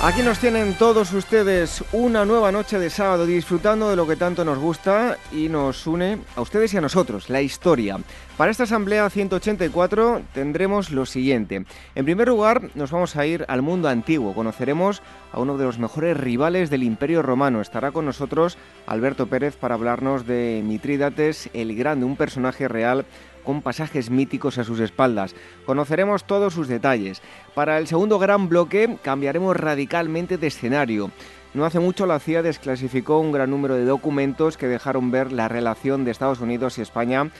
Aquí nos tienen todos ustedes una nueva noche de sábado disfrutando de lo que tanto nos gusta y nos une a ustedes y a nosotros, la historia. Para esta asamblea 184 tendremos lo siguiente. En primer lugar, nos vamos a ir al mundo antiguo. Conoceremos a uno de los mejores rivales del Imperio Romano. Estará con nosotros Alberto Pérez para hablarnos de Mitrídates el Grande, un personaje real con pasajes míticos a sus espaldas. Conoceremos todos sus detalles. Para el segundo gran bloque cambiaremos radicalmente de escenario. No hace mucho la CIA desclasificó un gran número de documentos que dejaron ver la relación de Estados Unidos y España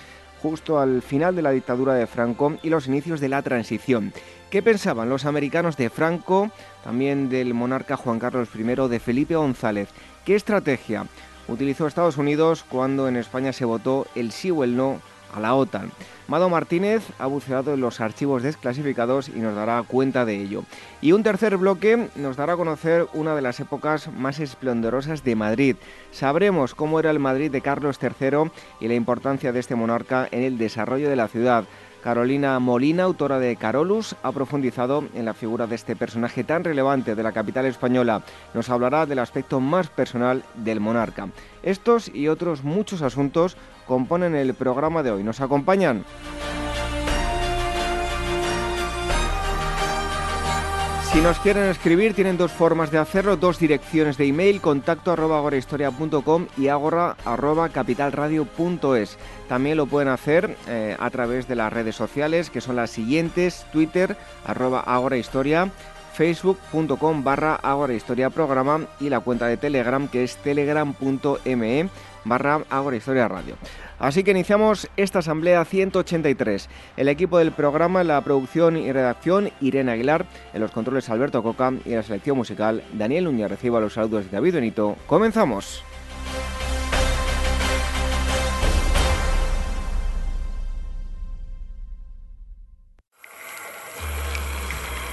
justo al final de la dictadura de Franco y los inicios de la transición. ¿Qué pensaban los americanos de Franco, también del monarca Juan Carlos I, de Felipe González? ¿Qué estrategia utilizó Estados Unidos cuando en España se votó el sí o el no a la OTAN. Mado Martínez ha buceado en los archivos desclasificados y nos dará cuenta de ello. Y un tercer bloque nos dará a conocer una de las épocas más esplendorosas de Madrid. Sabremos cómo era el Madrid de Carlos III y la importancia de este monarca en el desarrollo de la ciudad. Carolina Molina, autora de Carolus, ha profundizado en la figura de este personaje tan relevante de la capital española. Nos hablará del aspecto más personal del monarca. Estos y otros muchos asuntos componen el programa de hoy. ¿Nos acompañan? Si nos quieren escribir, tienen dos formas de hacerlo, dos direcciones de email, contacto arroba agorahistoria.com y agora arroba capitalradio.es. También lo pueden hacer eh, a través de las redes sociales, que son las siguientes, Twitter, arroba agorahistoria, facebook.com barra agorahistoria programa y la cuenta de Telegram, que es telegram.me barra agorahistoria radio. Así que iniciamos esta asamblea 183. El equipo del programa, la producción y redacción, Irene Aguilar, en los controles Alberto Coca y la selección musical, Daniel Núñez. Reciba los saludos de David Benito. Comenzamos.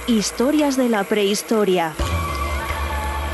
Historias de la prehistoria.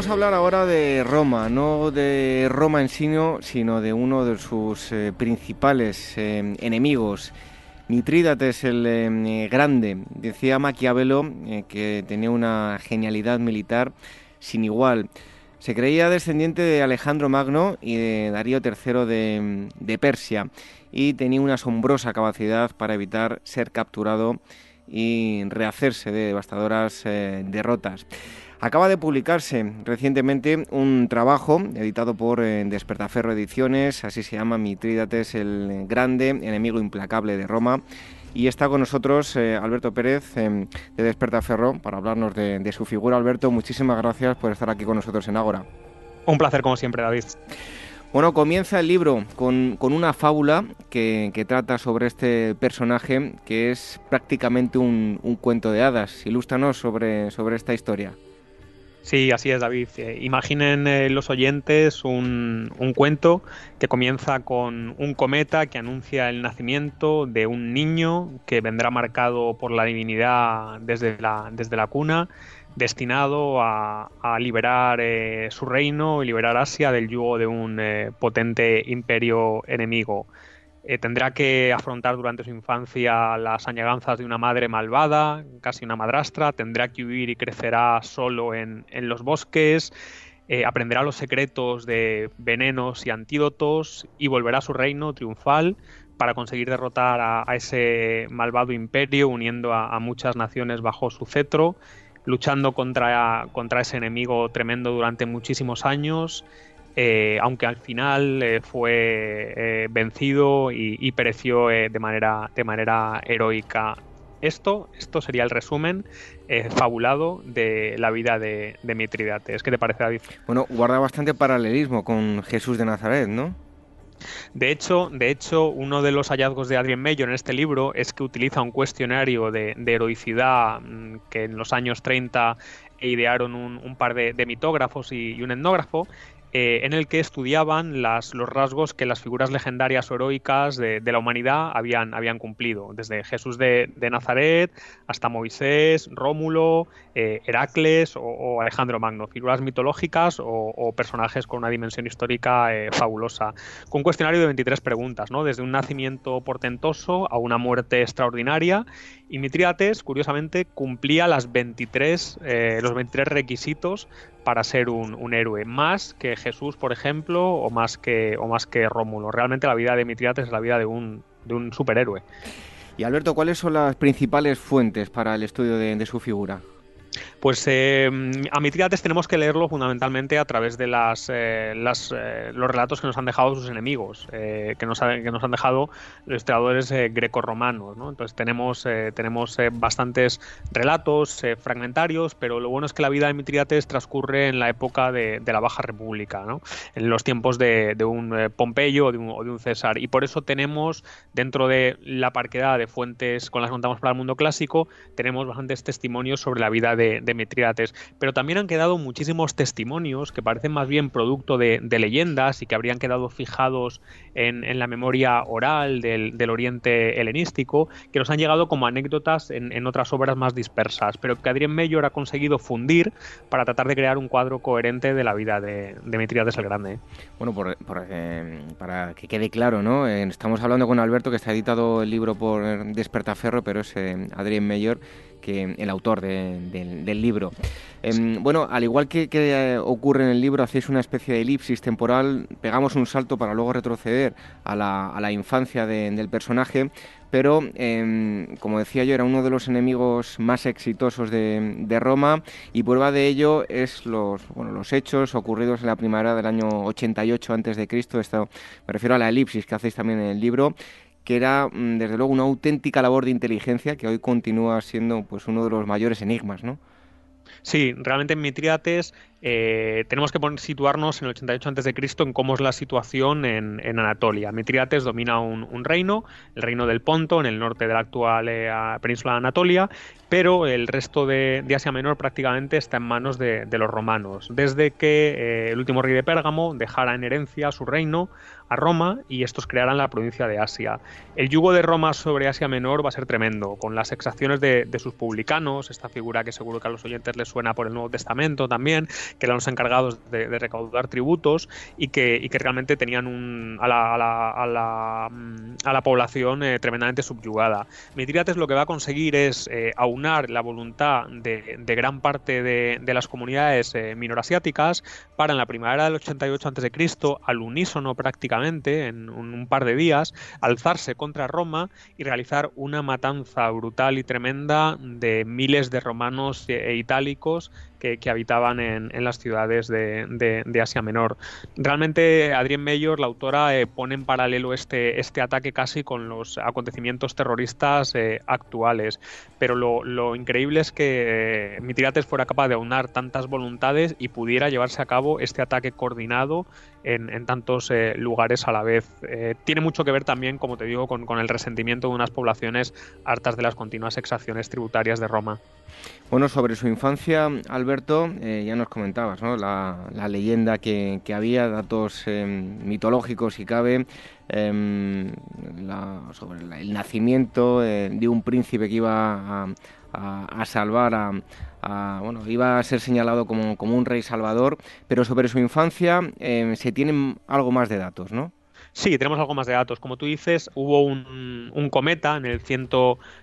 Vamos a hablar ahora de Roma, no de Roma en sí, sino de uno de sus eh, principales eh, enemigos. Mitrídates el eh, Grande. Decía Maquiavelo que tenía una genialidad militar sin igual. Se creía descendiente de Alejandro Magno y de Darío III de, de Persia y tenía una asombrosa capacidad para evitar ser capturado y rehacerse de devastadoras derrotas. Acaba de publicarse recientemente un trabajo editado por eh, Despertaferro Ediciones, así se llama Mitrídates el Grande, enemigo implacable de Roma. Y está con nosotros eh, Alberto Pérez eh, de Despertaferro para hablarnos de, su figura. Alberto, muchísimas gracias por estar aquí con nosotros en Ágora. Un placer como siempre, David. Bueno, comienza el libro con, una fábula que, trata sobre este personaje que es prácticamente un, cuento de hadas. Ilústranos sobre, sobre esta historia. Sí, así es, David. Eh, imaginen eh, los oyentes un, cuento que comienza con un cometa que anuncia el nacimiento de un niño que vendrá marcado por la divinidad desde la, desde la cuna, destinado a, a liberar eh, su reino y liberar Asia del yugo de un potente imperio enemigo. Eh, tendrá que afrontar durante su infancia las añaganzas de una madre malvada, casi una madrastra, tendrá que huir y crecerá solo en, los bosques, eh, aprenderá los secretos de venenos y antídotos y volverá a su reino triunfal para conseguir derrotar a, ese malvado imperio, uniendo a, muchas naciones bajo su cetro, luchando contra, contra ese enemigo tremendo durante muchísimos años eh, aunque al final eh, fue eh, vencido y, pereció de, manera, de manera heroica. Esto, esto sería el resumen fabulado de la vida de, de Mitridates. ¿Qué te parece, David? Bueno, guarda bastante paralelismo con Jesús de Nazaret, ¿no? De hecho, de hecho, uno de los hallazgos de Adrien Mayor en este libro es que utiliza un cuestionario de, heroicidad mm, que en los años 30 idearon un, par de, mitógrafos y, un etnógrafo eh, en el que estudiaban los rasgos que las figuras legendarias o heroicas de, la humanidad habían, habían, cumplido, desde Jesús de, Nazaret hasta Moisés, Rómulo, eh, Heracles o, Alejandro Magno, figuras mitológicas o, personajes con una dimensión histórica eh, fabulosa, con un cuestionario de 23 preguntas, ¿no? desde un nacimiento portentoso a una muerte extraordinaria, y Mitriates, curiosamente, cumplía las 23, los 23 requisitos para ser un, héroe, más que Jesús, por ejemplo, o más que, o más que Rómulo. Realmente la vida de Mitriates es la vida de un, de un superhéroe. Y Alberto, ¿cuáles son las principales fuentes para el estudio de su figura? Pues eh, a Mitridates tenemos que leerlo fundamentalmente a través de las, eh, eh, los relatos que nos han dejado sus enemigos, que, nos que nos han dejado los historiadores grecorromanos. ¿no? Entonces tenemos, tenemos bastantes relatos fragmentarios, pero lo bueno es que la vida de Mitridates transcurre en la época de, la Baja República, ¿no? en los tiempos de, un Pompeyo o de un, César. Y por eso tenemos, dentro de la parquedad de fuentes con las que contamos para el mundo clásico, tenemos bastantes testimonios sobre la vida de de, Mitridates, pero también han quedado muchísimos testimonios que parecen más bien producto de, leyendas y que habrían quedado fijados en, la memoria oral del, Oriente helenístico, que nos han llegado como anécdotas en, otras obras más dispersas, pero que Adrien Mayor ha conseguido fundir para tratar de crear un cuadro coherente de la vida de, de el Grande. Bueno, eh, para que quede claro, ¿no? Eh, estamos hablando con Alberto, que está editado el libro por Despertaferro, pero es eh, Adrien Mayor que el autor del libro. Em, bueno, al igual que, eh, ocurre en el libro, hacéis una especie de elipsis temporal, pegamos un salto para luego retroceder a la, infancia del personaje, pero em, como decía yo, era uno de los enemigos más exitosos de, Roma y prueba de ello es los, bueno, los hechos ocurridos en la primavera del año 88 a.C. Esto me refiero a la elipsis que hacéis también en el libro que era mm, desde luego una auténtica labor de inteligencia que hoy continúa siendo pues uno de los mayores enigmas, ¿no? Sí, realmente en Mitriates eh, tenemos que situarnos en el 88 a.C. en cómo es la situación en, Anatolia. Mitriates domina un, reino, el reino del Ponto, en el norte de la actual eh, península de Anatolia, pero el resto de, Asia Menor prácticamente está en manos de, los romanos, desde que eh, el último rey de Pérgamo dejara en herencia su reino a Roma y estos crearan la provincia de Asia. El yugo de Roma sobre Asia Menor va a ser tremendo, con las exacciones de, sus publicanos, esta figura que seguro que a los oyentes les suena por el Nuevo Testamento también, que eran los encargados de, recaudar tributos y que, realmente tenían un, a, la, mm, población eh, tremendamente subyugada. Mitridates lo que va a conseguir es eh, aunar la voluntad de, gran parte de, las comunidades eh, minorasiáticas para en la primavera del 88 a.C., al unísono prácticamente, en un, par de días, alzarse contra Roma y realizar una matanza brutal y tremenda de miles de romanos e itálicos que, habitaban en, las ciudades de, Asia Menor. Realmente Adrien Mayor, la autora, eh, pone en paralelo este, este ataque casi con los acontecimientos terroristas eh, actuales, pero lo, increíble es que eh, Mitridates fuera capaz de aunar tantas voluntades y pudiera llevarse a cabo este ataque coordinado en, tantos eh, lugares a la vez. Eh, tiene mucho que ver también, como te digo, con, el resentimiento de unas poblaciones hartas de las continuas exacciones tributarias de Roma. Bueno, sobre su infancia, Alberto, ya nos comentabas ¿no? la, leyenda que, había, datos mitológicos si cabe, em, sobre el nacimiento de un príncipe que iba a salvar a, bueno, iba a ser señalado como, como, un rey salvador, pero sobre su infancia eh, se tienen algo más de datos, ¿no? Sí, tenemos algo más de datos. Como tú dices, hubo un, un cometa en el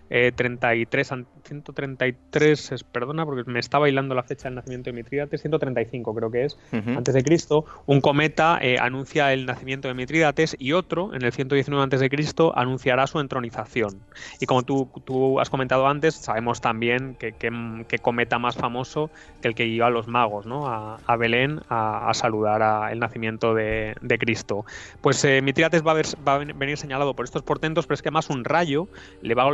133, 133, perdona, porque me está bailando la fecha del nacimiento de Mitrídates, 135 creo que es, antes de Cristo. Un cometa eh, anuncia el nacimiento de Mitrídates y otro, en el 119 antes de Cristo, anunciará su entronización. Y como tú, tú has comentado antes, sabemos también que, que, cometa más famoso que el que iba a los magos, ¿no? A, a Belén a, a saludar a el nacimiento de, de Cristo. Pues eh, Mitrídates va a, va a venir señalado por estos portentos, pero es que más un rayo le va a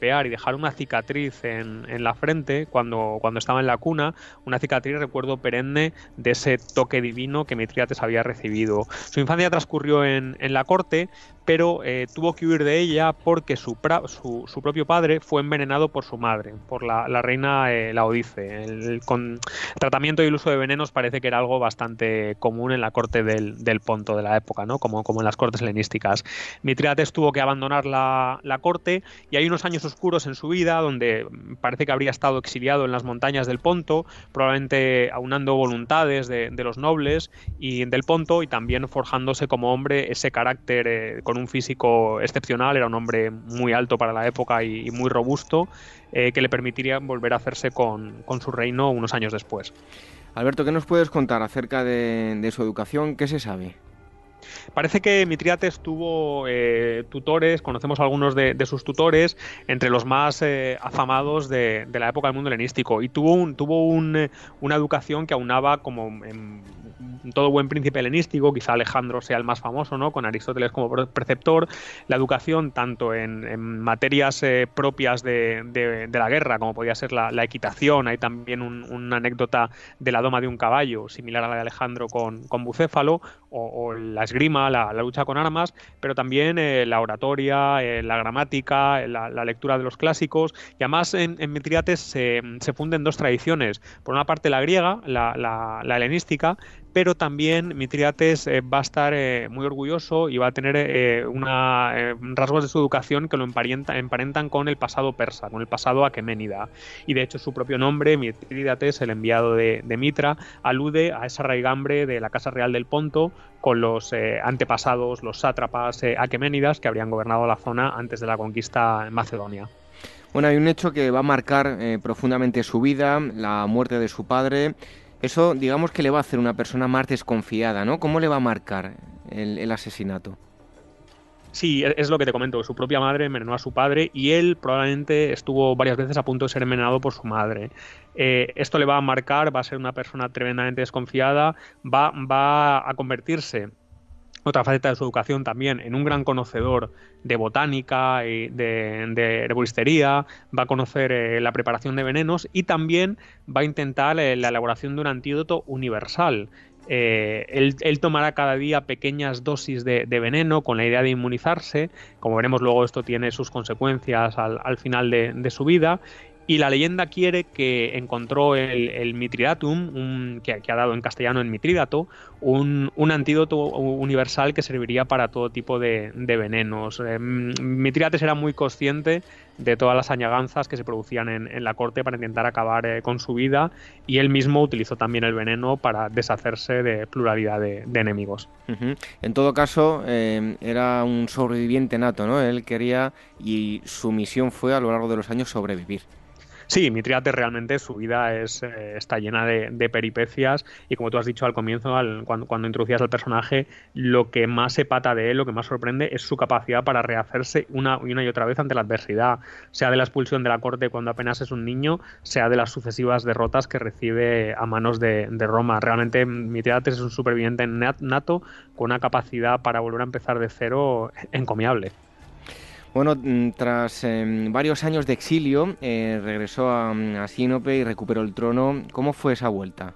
y dejar una cicatriz en, la frente cuando, cuando estaba en la cuna, una cicatriz, recuerdo, perenne de ese toque divino que Mitriates había recibido. Su infancia transcurrió en, en la corte, pero eh, tuvo que huir de ella porque su, su, propio padre fue envenenado por su madre, por la, reina eh, Laodice. El, con, tratamiento y el uso de venenos parece que era algo bastante común en la corte del, Ponto de la época, ¿no? como, como en las cortes helenísticas. Mitriates tuvo que abandonar la, corte y hay unos años oscuros en su vida donde parece que habría estado exiliado en las montañas del Ponto, probablemente aunando voluntades de, los nobles y del Ponto y también forjándose como hombre ese carácter eh, con un físico excepcional, era un hombre muy alto para la época y, muy robusto, eh, que le permitiría volver a hacerse con, su reino unos años después. Alberto, ¿qué nos puedes contar acerca de, su educación? ¿Qué se sabe? Parece que Mitriates tuvo eh, tutores, conocemos algunos de, sus tutores, entre los más eh, afamados de, la época del mundo helenístico, y tuvo, un, tuvo una educación que aunaba como todo buen príncipe helenístico, quizá Alejandro sea el más famoso, ¿no? Con Aristóteles como preceptor, la educación tanto en, materias eh, propias de, la guerra, como podía ser la, equitación, hay también una anécdota de la doma de un caballo, similar a la de Alejandro con, Bucéfalo, o, la esgrima, la, lucha con armas, pero también eh, la oratoria, eh, la gramática, la, lectura de los clásicos, y además en, en Mitriates se, se funden dos tradiciones, por una parte la griega, la helenística, pero también Mitriates eh, va a estar eh, muy orgulloso y va a tener eh, una, rasgos de su educación que lo emparentan con el pasado persa, con el pasado aqueménida. Y de hecho su propio nombre, Mitriates, el enviado de, Mitra, alude a esa raigambre de la Casa Real del Ponto con los antepasados, los sátrapas aqueménidas que habrían gobernado la zona antes de la conquista en macedonia. Bueno, hay un hecho que va a marcar profundamente su vida, la muerte de su padre, eso, digamos que le va a hacer una persona más desconfiada, ¿no? ¿Cómo le va a marcar el, asesinato? Sí, es lo que te comento, su propia madre envenenó a su padre y él probablemente estuvo varias veces a punto de ser envenenado por su madre. Eh, esto le va a marcar, va a ser una persona tremendamente desconfiada, va, va a convertirse otra faceta de su educación también, en un gran conocedor de botánica y de, herboristería, va a conocer eh, la preparación de venenos y también va a intentar eh, la elaboración de un antídoto universal. Eh, él, tomará cada día pequeñas dosis de, veneno con la idea de inmunizarse. Como veremos luego, esto tiene sus consecuencias al, final de, su vida y la leyenda quiere que encontró el, Mitridatum, que, ha dado en castellano en Mitridato, un, antídoto universal que serviría para todo tipo de, venenos. Eh, Mitridates era muy consciente de todas las añaganzas que se producían en, la corte para intentar acabar eh, con su vida y él mismo utilizó también el veneno para deshacerse de pluralidad de, enemigos. En todo caso, eh, era un sobreviviente nato, ¿no? Él quería y su misión fue a lo largo de los años sobrevivir. Sí, Mitriates realmente su vida es, eh, está llena de, peripecias y como tú has dicho al comienzo, cuando, introducías al personaje, lo que más se pata de él, lo que más sorprende es su capacidad para rehacerse una, y una y otra vez ante la adversidad, sea de la expulsión de la corte cuando apenas es un niño, sea de las sucesivas derrotas que recibe a manos de, Roma. Realmente Mitriates es un superviviente nato con una capacidad para volver a empezar de cero encomiable. Bueno, mm, tras em, varios años de exilio, eh, regresó a, a Sinope y recuperó el trono. ¿Cómo fue esa vuelta?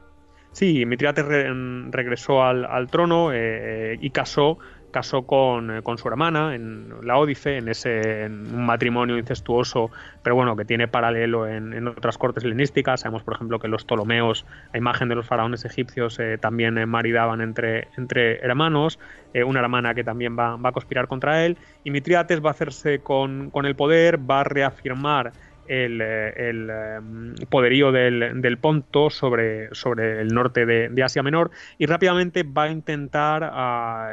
Sí, Mitridates regresó al, trono y casó casó con, eh, con, su hermana en la Ódice, en ese matrimonio incestuoso, pero bueno, que tiene paralelo en, otras cortes helenísticas. Sabemos, por ejemplo, que los Ptolomeos, a imagen de los faraones egipcios, eh, también eh, maridaban entre, entre hermanos. una hermana que también va, va, a conspirar contra él. Y Mitriates va a hacerse con, con el poder, va a reafirmar el, eh, em, poderío del, Ponto sobre, el norte de, Asia Menor y rápidamente va a intentar ah,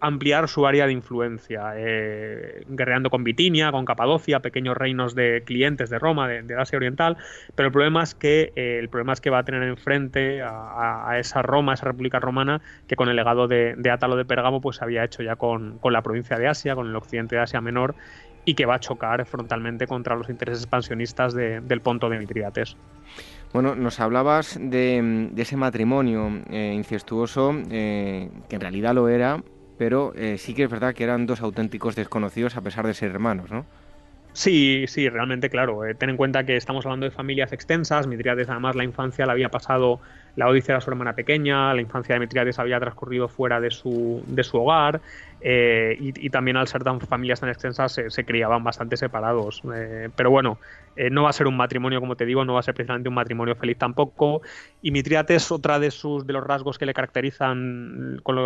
ampliar su área de influencia, eh, guerreando con Bitinia, con Capadocia, pequeños reinos de clientes de Roma, de, Asia Oriental, pero el problema es que eh, el problema es que va a tener enfrente a, esa Roma, esa República Romana, que con el legado de, Átalo de Pergamo pues había hecho ya con la provincia de Asia, con el occidente de Asia Menor y que va a chocar frontalmente contra los intereses expansionistas del Ponto de Mitridates. Bueno, nos hablabas de, ese matrimonio eh, incestuoso, eh, que en realidad lo era, pero eh, sí que es verdad que eran dos auténticos desconocidos a pesar de ser hermanos, ¿no? Sí, sí, realmente, claro. ten en cuenta que estamos hablando de familias extensas. Mitriades, además, la infancia la había pasado, la Odisea era su hermana pequeña, la infancia de Mitriades había transcurrido fuera de su, de su hogar. Eh, y, también al ser tan familias tan extensas se, criaban bastante separados. Eh, pero bueno, eh, no va a ser un matrimonio, como te digo, no va a ser precisamente un matrimonio feliz tampoco. Y Mitriates, otra de sus de los rasgos que le caracterizan, con,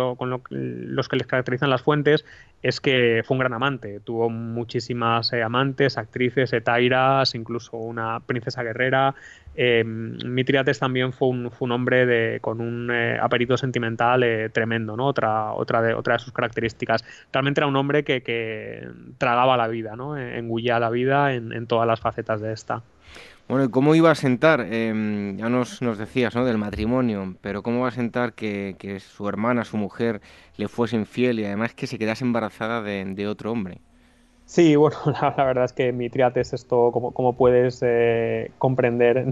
los que les caracterizan las fuentes, es que fue un gran amante. Tuvo muchísimas amantes, actrices, etairas, incluso una princesa guerrera. Mitriates también fue un, fue un hombre de, con un apetito sentimental tremendo, ¿no? Otra, otra, de, otra de sus características Realmente era un hombre que, tragaba la vida, ¿no? engullía la vida en, todas las facetas esta. Bueno, ¿y cómo iba a sentar? Em, ya nos, nos decías, ¿no? Del matrimonio, pero ¿cómo va a sentar que, su hermana, su mujer, le fuese infiel y además que se quedase embarazada de, otro hombre? Sí, bueno, la, verdad es que mi triates esto, como, como puedes eh, comprender,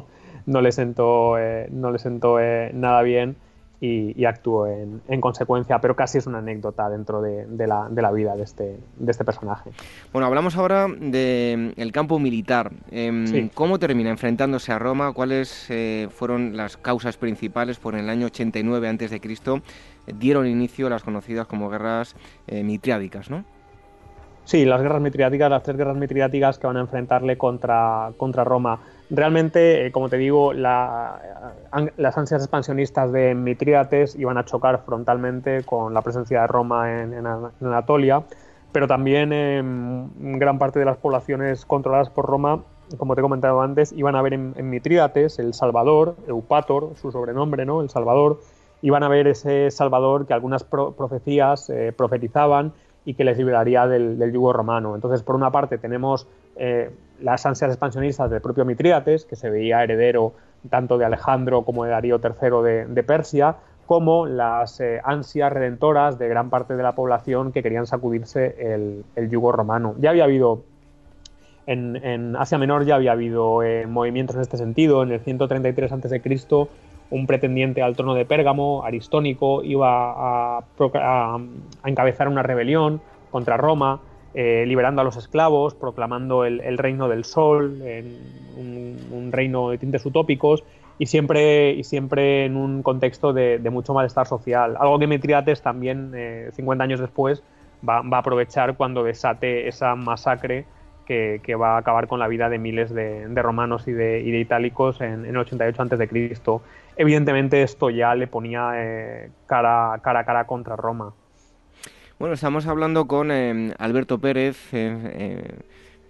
no, le sentó, eh, no le sentó eh, nada bien y, actuó en, consecuencia, pero casi es una anécdota dentro de, la, vida de este, de este personaje. Bueno, hablamos ahora del campo militar. Em, ¿Cómo termina enfrentándose a Roma? ¿Cuáles eh, fueron las causas principales por el año 89 a.C.? dieron inicio a las conocidas como guerras eh, mitriádicas, ¿no? Sí, las guerras mitriáticas, las tres guerras mitriáticas que van a enfrentarle contra, contra Roma. Realmente, eh, como te digo, las ansias expansionistas de Mitrídates iban a chocar frontalmente con la presencia de Roma en, Anatolia, pero también en gran parte de las poblaciones controladas por Roma, como te he comentado antes, iban a ver en, Mitrídates el Salvador, Eupator, su sobrenombre, ¿no? El Salvador, iban a ver ese Salvador que algunas profecías eh, profetizaban y que les liberaría del, yugo romano. Entonces, por una parte, tenemos eh, las ansias expansionistas del propio Mitrídates, que se veía heredero tanto de Alejandro como de Darío III de, Persia, como las eh, ansias redentoras de gran parte de la población que querían sacudirse el, yugo romano. Ya había habido, en, Asia Menor ya había habido eh, movimientos en este sentido. En el 133 a.C., un pretendiente al trono de Pérgamo, Aristónico, iba a, encabezar una rebelión contra Roma, eh, liberando a los esclavos, proclamando el, reino del sol, un, reino de tintes utópicos y siempre, y en un contexto de, mucho malestar social. Algo que Mitriates también, 50 eh, años después, va, a aprovechar cuando desate esa masacre que, va a acabar con la vida de miles de, romanos y de, itálicos en, en el 88 a.C evidentemente esto ya le ponía eh, cara a cara contra Roma. Bueno, estamos hablando con eh, Alberto Pérez, eh,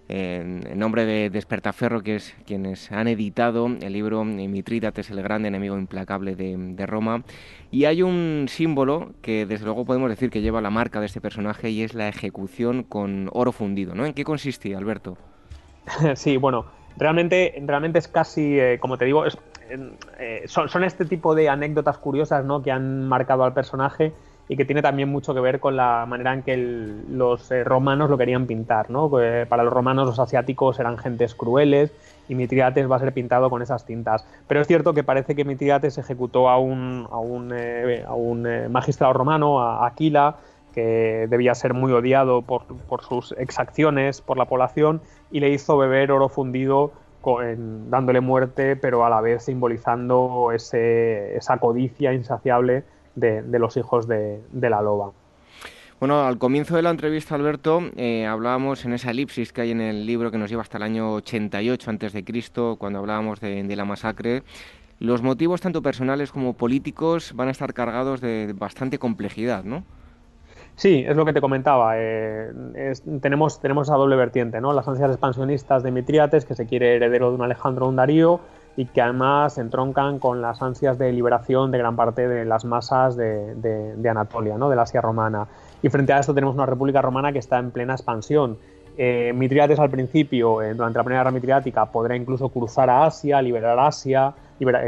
en nombre de Despertaferro, que es quienes han editado el libro Mitrídates, el grande enemigo implacable de, Roma. Y hay un símbolo que desde luego podemos decir que lleva la marca de este personaje y es la ejecución con oro fundido. ¿no? ¿En qué consistía, Alberto? sí, bueno, realmente, realmente es casi, como te digo, eh, son, este tipo de anécdotas curiosas ¿no? que han marcado al personaje y que tiene también mucho que ver con la manera en que los eh, romanos lo querían pintar. ¿no? para los romanos los asiáticos eran gentes crueles y Mitridates va a ser pintado con esas tintas. Pero es cierto que parece que Mitridates ejecutó a un, a un, eh, a un magistrado romano, a Aquila, que debía ser muy odiado por, por sus exacciones por la población y le hizo beber oro fundido dándole muerte, pero a la vez simbolizando ese, esa codicia insaciable de, los hijos de, la loba. Bueno, al comienzo de la entrevista, Alberto, eh, hablábamos en esa elipsis que hay en el libro que nos lleva hasta el año 88 antes de Cristo, cuando hablábamos de, la masacre. Los motivos, tanto personales como políticos, van a estar cargados de bastante complejidad, ¿no? Sí, es lo que te comentaba. Eh, tenemos, tenemos esa doble vertiente, ¿no? Las ansias expansionistas de Mitriates, que se quiere heredero de un Alejandro un Darío, y que además se entroncan con las ansias de liberación de gran parte de las masas de, de, Anatolia, ¿no? del Asia romana. Y frente a esto tenemos una república romana que está en plena expansión. Eh, al principio, eh, durante la primera guerra mitriática, podrá incluso cruzar a Asia, liberar Asia,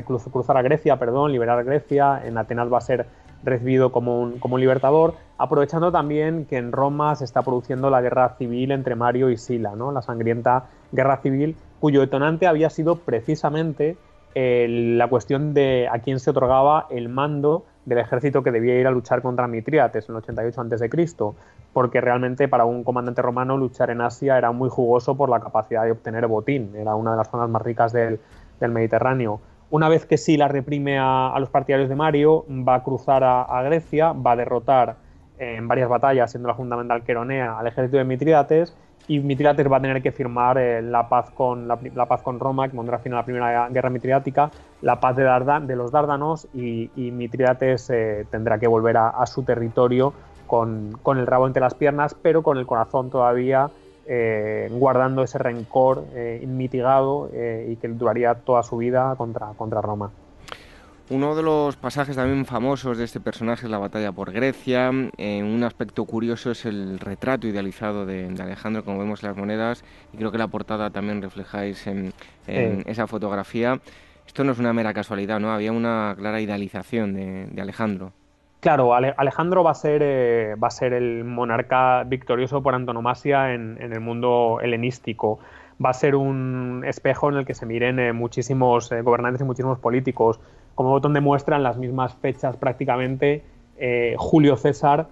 cruzar a Grecia, perdón, liberar Grecia. En Atenas va a ser recibido como un, como libertador, aprovechando también que en Roma se está produciendo la guerra civil entre Mario y Sila, ¿no? la sangrienta guerra civil, cuyo detonante había sido precisamente la cuestión de a quién se otorgaba el mando del ejército que debía ir a luchar contra Mitriates en el 88 a.C., porque realmente para un comandante romano luchar en Asia era muy jugoso por la capacidad de obtener botín, era una de las zonas más ricas del, Mediterráneo. Una vez que Sila reprime a, los partidarios de Mario, va a cruzar a, Grecia, va a derrotar en varias batallas, siendo la fundamental Queronea, al ejército de Mitridates, y Mitridates va a tener que firmar eh, la, paz con, la, paz con Roma, que pondrá fin a la primera guerra mitridática, la paz de, de los Dárdanos, y, y Mitridates tendrá que volver a, su territorio con, con, el rabo entre las piernas, pero con el corazón todavía eh, guardando ese rencor eh, inmitigado y que duraría toda su vida contra, contra Roma. Uno de los pasajes también famosos de este personaje es la batalla por Grecia. un aspecto curioso es el retrato idealizado de, Alejandro, como vemos en las monedas, y creo que la portada también reflejáis en, esa fotografía. Esto no es una mera casualidad, ¿no? Había una clara idealización de Alejandro. Claro, Alejandro va a, ser, eh, va a ser el monarca victorioso por antonomasia en, el mundo helenístico. Va a ser un espejo en el que se miren eh, muchísimos eh, gobernantes y muchísimos políticos. Como botón demuestra, en las mismas fechas prácticamente, Julio César,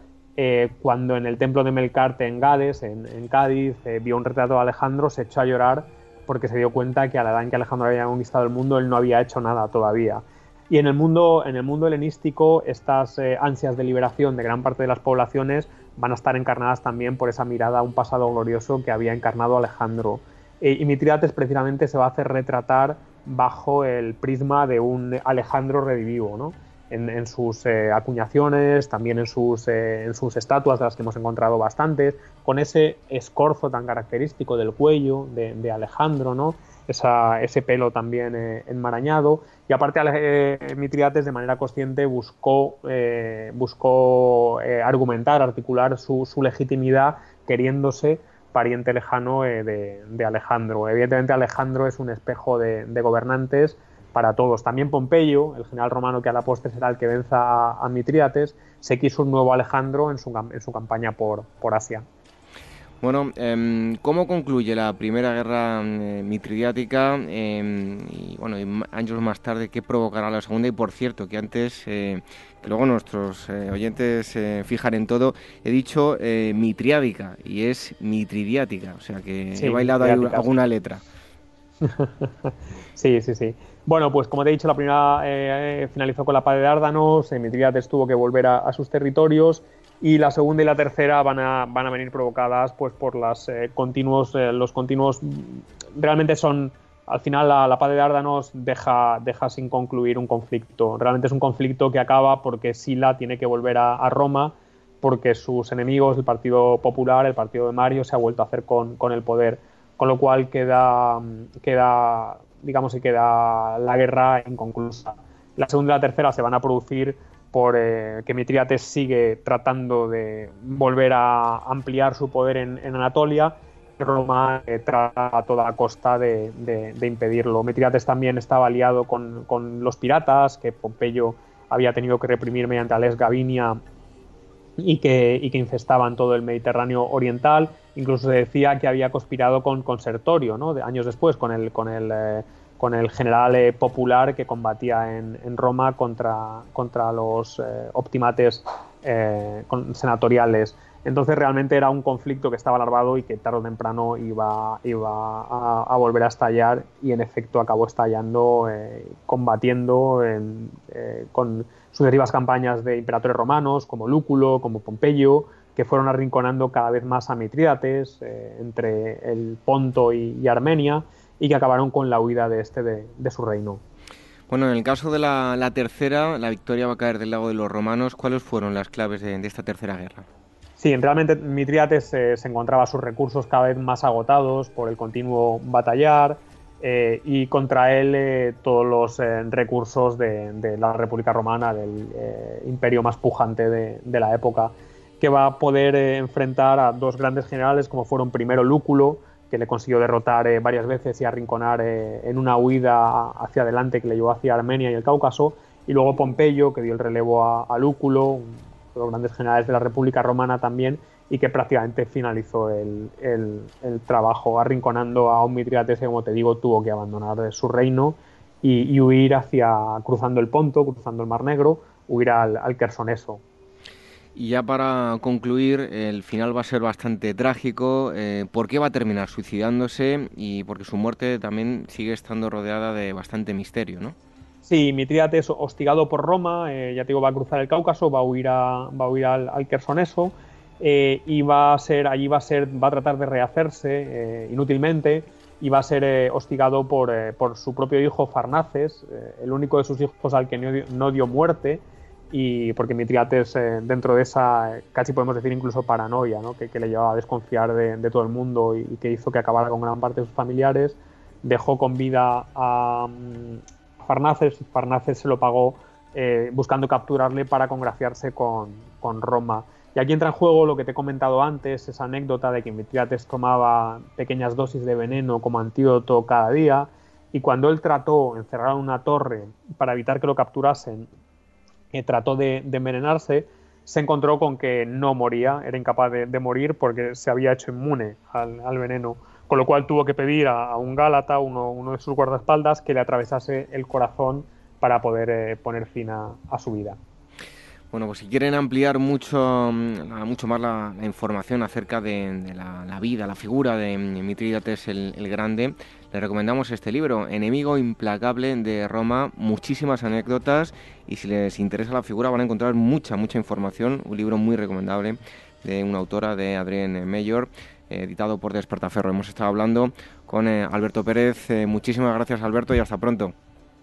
cuando en el templo de Melcarte en Gades, en, Cádiz, vio un retrato de Alejandro, se echó a llorar porque se dio cuenta que a la edad en que Alejandro había conquistado el mundo, él no había hecho nada todavía. Y en el mundo, en el mundo helenístico, estas eh, ansias de liberación de gran parte de las poblaciones van a estar encarnadas también por esa mirada a un pasado glorioso que había encarnado Alejandro. Eh, y Mitridates precisamente se va a hacer retratar bajo el prisma de un Alejandro redivivo, ¿no? en, sus eh, acuñaciones, también en sus, en sus estatuas, de las que hemos encontrado bastantes, con ese escorzo tan característico del cuello de, Alejandro, ¿no? ese pelo también eh, enmarañado. Y aparte, eh, Mitridates de manera consciente buscó, eh, buscó argumentar, articular su, legitimidad queriéndose pariente lejano de, Alejandro. Evidentemente, Alejandro es un espejo de, gobernantes para todos. También Pompeyo, el general romano que a la postre será el que venza a, Mitridates, se quiso un nuevo Alejandro en su, en su campaña por Asia. Bueno, em, ¿cómo concluye la primera guerra eh, mitridiática? Em, y bueno, años más tarde, ¿qué provocará la segunda? Y por cierto, que antes, eh, que luego nuestros eh, oyentes se fijan en todo, he dicho mitriádica y es mitridiática, o sea que he bailado alguna letra. sí, sí, sí. Bueno, pues como te he dicho, la primera finalizó con la paz de Dárdanos, Mitridates tuvo que volver a sus territorios y la segunda y la tercera van a, van a venir provocadas pues por las eh, continuos eh, los continuos realmente son al final la, paz de Dárdanos deja, deja sin concluir un conflicto. Realmente es un conflicto que acaba porque Sila tiene que volver a, Roma porque sus enemigos el Partido Popular el Partido de Mario se ha vuelto a hacer con, con el poder. Con lo cual queda queda digamos que queda la guerra inconclusa. La segunda y la tercera se van a producir por eh, que Mitriates sigue tratando de volver a ampliar su poder en, Anatolia. Roma eh, trata a toda costa de, impedirlo. Mitriates también estaba aliado con, los piratas, que Pompeyo había tenido que reprimir mediante la Les Gavinia y que, y que infestaban todo el Mediterráneo oriental. Incluso se decía que había conspirado con, con Sertorio, ¿no? de, años después, con el, con el eh, con el general eh, popular que combatía en, Roma contra, contra los eh, optimates eh, senatoriales. Entonces realmente era un conflicto que estaba alarmado y que tarde o temprano iba, iba a, volver a estallar y en efecto acabó estallando, eh, combatiendo eh, con sucesivas campañas de imperadores romanos como Lúculo, como Pompeyo, que fueron arrinconando cada vez más a Mitrídates eh, entre el Ponto y, Armenia y que acabaron con la huida de este de, su reino. Bueno, en el caso de la, tercera, la victoria va a caer del lado de los romanos. ¿Cuáles fueron las claves de esta tercera guerra? Sí, realmente Mitriates eh, se encontraba sus recursos cada vez más agotados por el continuo batallar eh, y contra él eh, todos los recursos de, la República Romana, del imperio más pujante de, la época, que va a poder enfrentar a dos grandes generales como fueron primero Lúculo, que le consiguió derrotar varias veces y arrinconar en una huida hacia adelante que le llevó hacia Armenia y el Cáucaso, y luego Pompeyo, que dio el relevo a, Lúculo, los grandes generales de la República Romana también, y que prácticamente finalizó el, trabajo, arrinconando a un Mitridates que, como te digo, tuvo que abandonar su reino y, huir hacia, cruzando el Ponto, cruzando el Mar Negro, huir al, al. Y ya para concluir, el final va a ser bastante trágico. Eh, ¿Por qué va a terminar suicidándose? Y porque su muerte también sigue estando rodeada de bastante misterio, ¿no? Sí, Mitrídates, hostigado por Roma, eh, ya te digo, va a cruzar el Cáucaso, va a huir, a, va a huir al, al eh, y va a ser, allí va a ser, va a tratar de rehacerse eh, inútilmente y va a ser hostigado por, por, su propio hijo Farnaces, el único de sus hijos al que no dio, muerte y porque Mitriates dentro de esa, casi podemos decir incluso paranoia, ¿no? que, le llevaba a desconfiar de, todo el mundo y, que hizo que acabara con gran parte de sus familiares, dejó con vida a, Farnaces y Farnaces se lo pagó eh, buscando capturarle para congraciarse con, Roma. Y aquí entra en juego lo que te he comentado antes, esa anécdota de que Mitriates tomaba pequeñas dosis de veneno como antídoto cada día y cuando él trató, encerrar en una torre para evitar que lo capturasen, eh, trató de, envenenarse, se encontró con que no moría, era incapaz de, morir porque se había hecho inmune al veneno con lo cual tuvo que pedir a, un Gálata, uno, de sus guardaespaldas, que le atravesase el corazón para poder eh, poner fin a, su vida. Bueno, pues si quieren ampliar mucho, mm, mucho más la, información acerca de, la, vida, la figura de Mitrídates el, el, Grande, les recomendamos este libro, Enemigo Implacable de Roma, muchísimas anécdotas y si les interesa la figura van a encontrar mucha, mucha información, un libro muy recomendable de una autora de Adrienne Mayor editado por Despertaferro. Hemos estado hablando con eh, Alberto Pérez. Eh, muchísimas gracias, Alberto, y hasta pronto.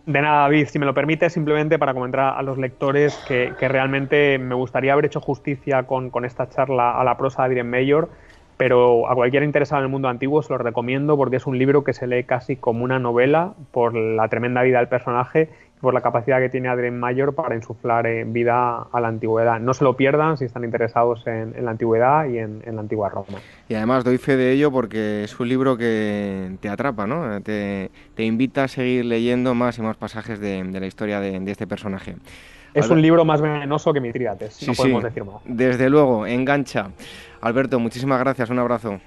De nada, David, si me lo permite, simplemente para comentar a los lectores que, realmente me gustaría haber hecho justicia con, esta charla a la prosa de Adrien Mayor, pero a cualquier interesado en el mundo antiguo se lo recomiendo porque es un libro que se lee casi como una novela por la tremenda vida del personaje por la capacidad que tiene Adrien Mayor para insuflar eh, vida a la antigüedad. No se lo pierdan si están interesados en, la antigüedad y en, la antigua Roma. Y además doy fe de ello porque es un libro que te atrapa, ¿no? Te, invita a seguir leyendo más y más pasajes de, la historia de, este personaje. Es un libro más venenoso que Mitriates, no podemos decir más. Desde luego, engancha. Alberto, muchísimas gracias, un abrazo.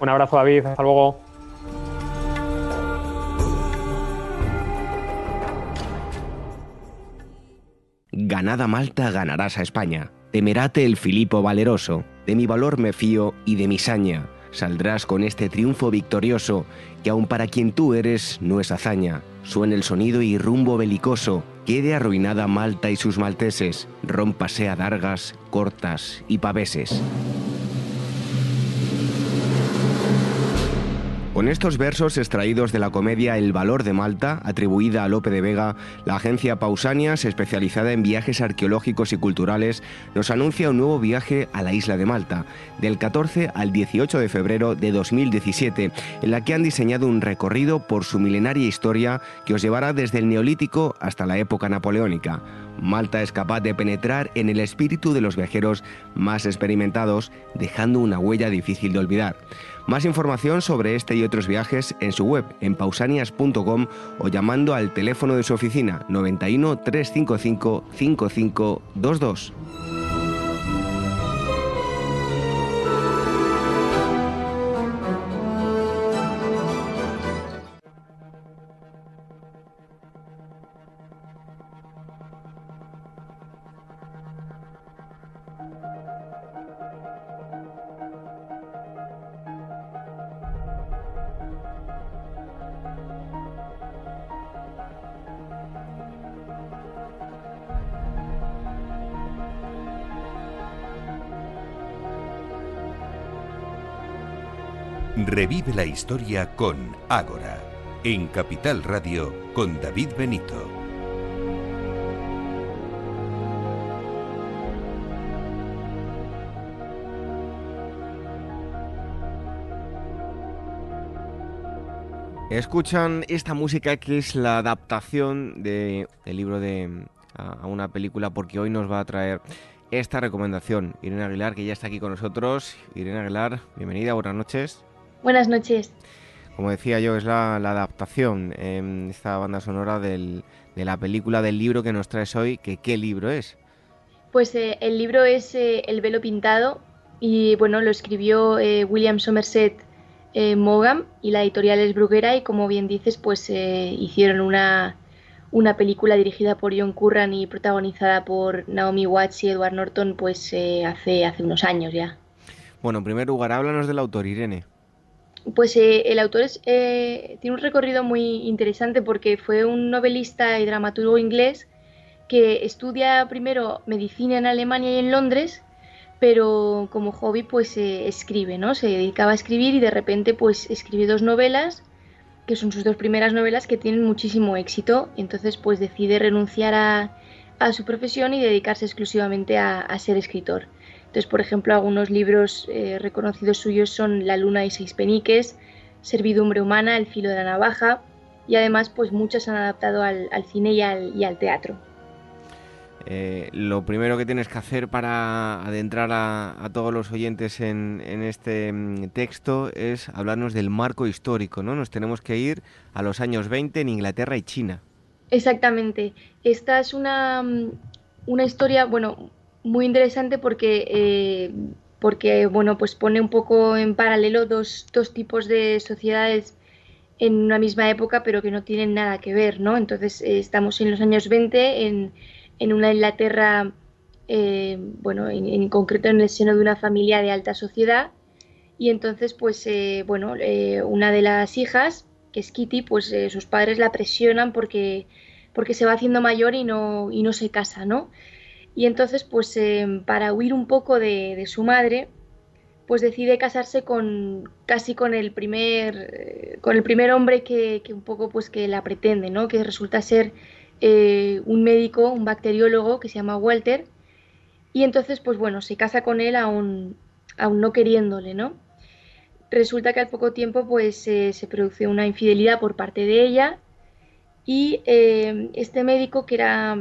Un abrazo, David, hasta luego. Ganada Malta ganarás a España. Temerate el Filipo valeroso. De mi valor me fío y de mi saña. Saldrás con este triunfo victorioso, que aun para quien tú eres no es hazaña. Suena el sonido y rumbo belicoso. Quede arruinada Malta y sus malteses. Rómpase a dargas, cortas y paveses. Con estos versos extraídos de la comedia El valor de Malta, atribuida a Lope de Vega, la agencia Pausanias, especializada en viajes arqueológicos y culturales, nos anuncia un nuevo viaje a la isla de Malta, del 14 al 18 de febrero de 2017, en la que han diseñado un recorrido por su milenaria historia que os llevará desde el Neolítico hasta la época napoleónica. Malta es capaz de penetrar en el espíritu de los viajeros más experimentados, dejando una huella difícil de olvidar. Más información sobre este y otros viajes en su web en pausanias.com o llamando al teléfono de su oficina 91 355 5522. Revive la historia con Ágora, en Capital Radio con David Benito. Escuchan esta música que es la adaptación del libro de a, una película porque hoy nos va a traer esta recomendación. Irene Aguilar, que ya está aquí con nosotros. Irene Aguilar, bienvenida, buenas noches. Buenas noches. Como decía yo, es la, adaptación en esta banda sonora de la película del libro que nos traes hoy. Que, ¿Qué libro es? Pues eh, el libro es eh, El velo pintado y bueno, lo escribió eh, William Somerset Maugham y la editorial es Bruguera y como bien dices, pues hicieron una, una película dirigida por John Curran y protagonizada por Naomi Watts y Edward Norton pues hace, hace unos años ya. Bueno, en primer lugar, háblanos del autor, Irene. Pues eh, el autor eh, tiene un recorrido muy interesante porque fue un novelista y dramaturgo inglés que estudia primero medicina en Alemania y en Londres, pero como hobby pues eh, escribe, ¿no? Se dedicaba a escribir y de repente pues escribe dos novelas, que son sus dos primeras novelas que tienen muchísimo éxito, entonces pues decide renunciar a, su profesión y dedicarse exclusivamente a ser escritor. Entonces, por ejemplo, algunos libros eh, reconocidos suyos son La luna y seis peniques, Servidumbre humana, El filo de la navaja y además pues muchos han adaptado al, cine y al, teatro. Eh, lo primero que tienes que hacer para adentrar a, todos los oyentes en, este mm, texto es hablarnos del marco histórico, ¿no? Nos tenemos que ir a los años 20 en Inglaterra y China. Exactamente. Esta es una, mm, una historia, bueno, muy interesante porque, eh, porque bueno, pues pone un poco en paralelo dos, dos, tipos de sociedades en una misma época, pero que no tienen nada que ver, ¿no? Entonces eh, estamos en los años 20, en, en una Inglaterra, eh, bueno, en, concreto en el seno de una familia de alta sociedad, y entonces, pues, bueno, una de las hijas, que es Kitty, pues sus padres la presionan porque, porque se va haciendo mayor y no, y no se casa, ¿no? Y entonces pues em, para huir un poco de, su madre pues decide casarse con casi con el primer eh, con el primer hombre que, un poco pues que la pretende no que resulta ser eh, un médico un bacteriólogo que se llama Walter. Y entonces pues bueno se casa con él aún aún no queriéndole no resulta que al poco tiempo pues eh, se produce una infidelidad por parte de ella y este médico que era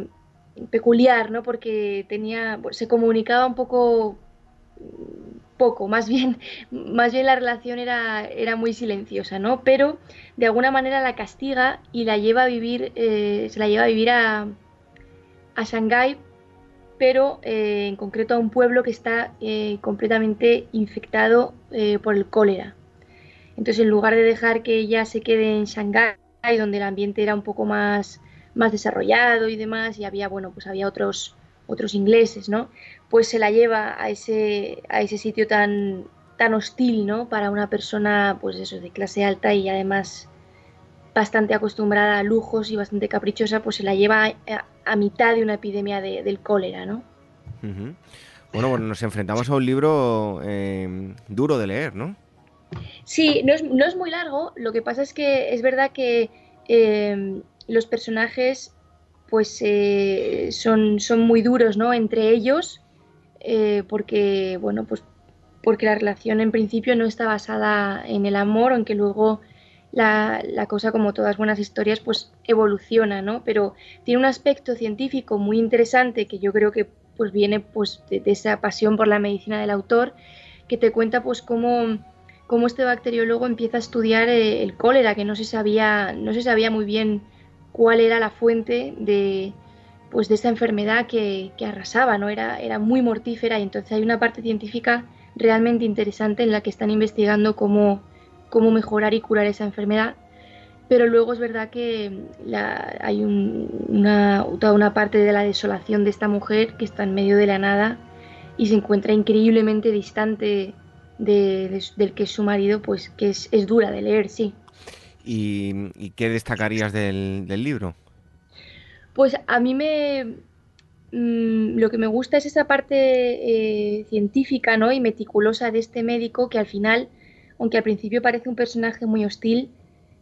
peculiar, ¿no? Porque tenía, se comunicaba un poco poco, más bien, más bien la relación era, era muy silenciosa, ¿no? Pero de alguna manera la castiga y la lleva a vivir, eh, se la lleva a vivir a, a Shanghái, pero eh, en concreto a un pueblo que está eh, completamente infectado por el cólera. Entonces, en lugar de dejar que ella se quede en Shanghái, donde el ambiente era un poco más más desarrollado y demás, y había, bueno, pues había otros, otros ingleses, ¿no? Pues se la lleva a ese, a ese sitio tan, tan hostil, ¿no? Para una persona, pues eso, de clase alta y además bastante acostumbrada a lujos y bastante caprichosa, pues se la lleva a, mitad de una epidemia del cólera, ¿no? Bueno, bueno, nos enfrentamos a un libro eh, duro de leer, ¿no? Sí, no es, no es, muy largo, lo que pasa es que es verdad que eh, los personajes pues eh, son, son muy duros, ¿no? Entre ellos, eh, porque, bueno, pues porque la relación en principio no está basada en el amor, aunque luego la, cosa, como todas buenas historias, pues evoluciona, ¿no? Pero tiene un aspecto científico muy interesante que yo creo que pues viene pues de, esa pasión por la medicina del autor, que te cuenta pues cómo, cómo este bacteriólogo empieza a estudiar eh, el cólera, que no se sabía, no se sabía muy bien cuál era la fuente de, pues, de esta enfermedad que, arrasaba, ¿no? Era, era muy mortífera y entonces hay una parte científica realmente interesante en la que están investigando cómo, cómo mejorar y curar esa enfermedad. Pero luego es verdad que hay una, toda una parte de la desolación de esta mujer que está en medio de la nada y se encuentra increíblemente distante del que es su marido, pues que es, es dura de leer, sí. ¿Y, qué destacarías del, libro? Pues a mí me, mm, lo que me gusta es esa parte eh, científica ¿no? y meticulosa de este médico que al final aunque al principio parece un personaje muy hostil,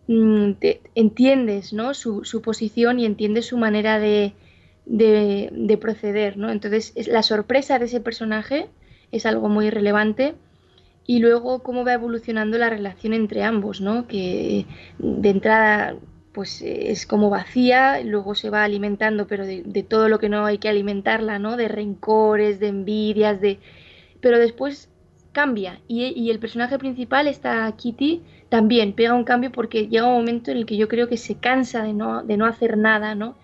mm, entiendes ¿no? su, posición y entiendes su manera de, de, proceder. ¿no? Entonces, la sorpresa de ese personaje es algo muy relevante y luego cómo va evolucionando la relación entre ambos, ¿no? que de entrada pues es como vacía, luego se va alimentando, pero de, todo lo que no hay que alimentarla, ¿no? De rencores, de envidias, de... Pero después cambia y, el personaje principal, esta Kitty, también pega un cambio porque llega un momento en el que yo creo que se cansa de no, de no hacer nada, ¿no?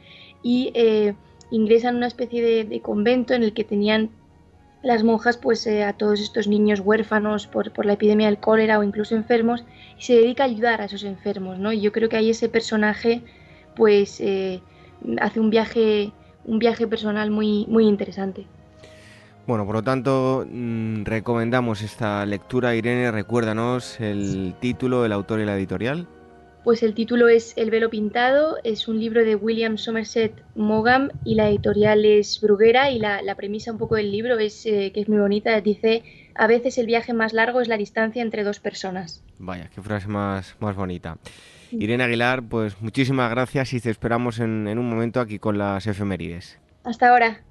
Y eh, ingresa en una especie de convento en el que tenían las monjas pues eh, a todos estos niños huérfanos por, por, la epidemia del cólera o incluso enfermos y se dedica a ayudar a esos enfermos, ¿no? Y yo creo que ahí ese personaje pues eh, hace un viaje, un viaje personal muy, muy interesante. Bueno, por lo tanto, mm, recomendamos esta lectura. Irene, recuérdanos el título, el autor y la editorial. Pues el título es El velo pintado, es un libro de William Somerset Maugham y la editorial es Bruguera y la, premisa un poco del libro es eh, que es muy bonita, dice a veces el viaje más largo es la distancia entre dos personas. Vaya, qué frase más, más bonita. Irene Aguilar, pues muchísimas gracias y te esperamos en, en un momento aquí con las efemérides. Hasta ahora.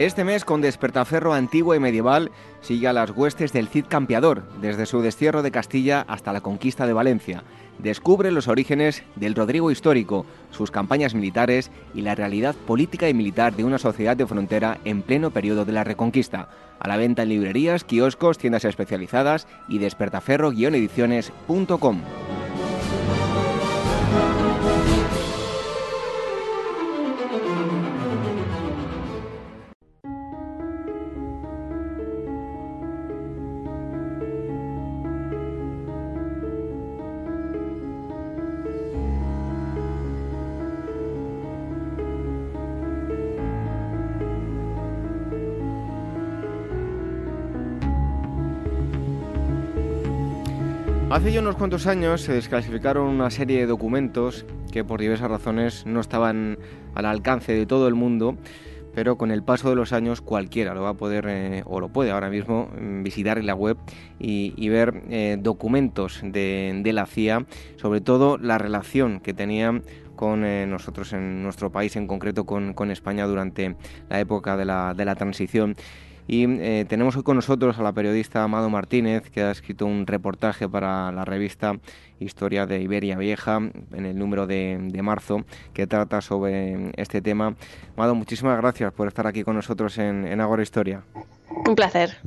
Este mes, con despertaferro antiguo y medieval, sigue a las huestes del Cid Campeador, desde su destierro de Castilla hasta la conquista de Valencia. Descubre los orígenes del Rodrigo histórico, sus campañas militares y la realidad política y militar de una sociedad de frontera en pleno periodo de la Reconquista. A la venta en librerías, kioscos, tiendas especializadas y despertaferro-ediciones.com. Hace ya unos cuantos años se desclasificaron una serie de documentos que por diversas razones no estaban al alcance de todo el mundo, pero con el paso de los años cualquiera lo va a poder eh, o lo puede ahora mismo mm, visitar en la web y, ver eh, documentos de, la CIA, sobre todo la relación que tenían con eh, nosotros en nuestro país, en concreto con, España durante la época de la transición. Y eh, tenemos hoy con nosotros a la periodista Amado Martínez, que ha escrito un reportaje para la revista Historia de Iberia Vieja en el número de, marzo, que trata sobre este tema. Amado, muchísimas gracias por estar aquí con nosotros en, en Agora Historia. Un placer.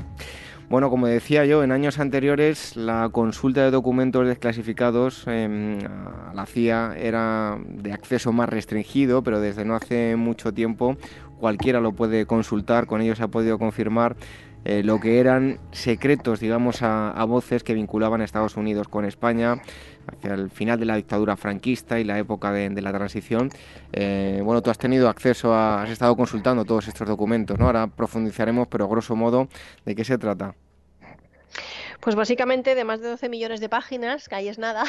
Bueno, como decía yo, en años anteriores la consulta de documentos desclasificados em, a la CIA era de acceso más restringido, pero desde no hace mucho tiempo cualquiera lo puede consultar, con ellos se ha podido confirmar eh, lo que eran secretos, digamos, a, voces que vinculaban a Estados Unidos con España hacia el final de la dictadura franquista y la época de, la transición. Eh, bueno, tú has tenido acceso, a, has estado consultando todos estos documentos, ¿no? Ahora profundizaremos, pero grosso modo, ¿de qué se trata? Pues básicamente de más de 12 millones de páginas, que ahí es nada.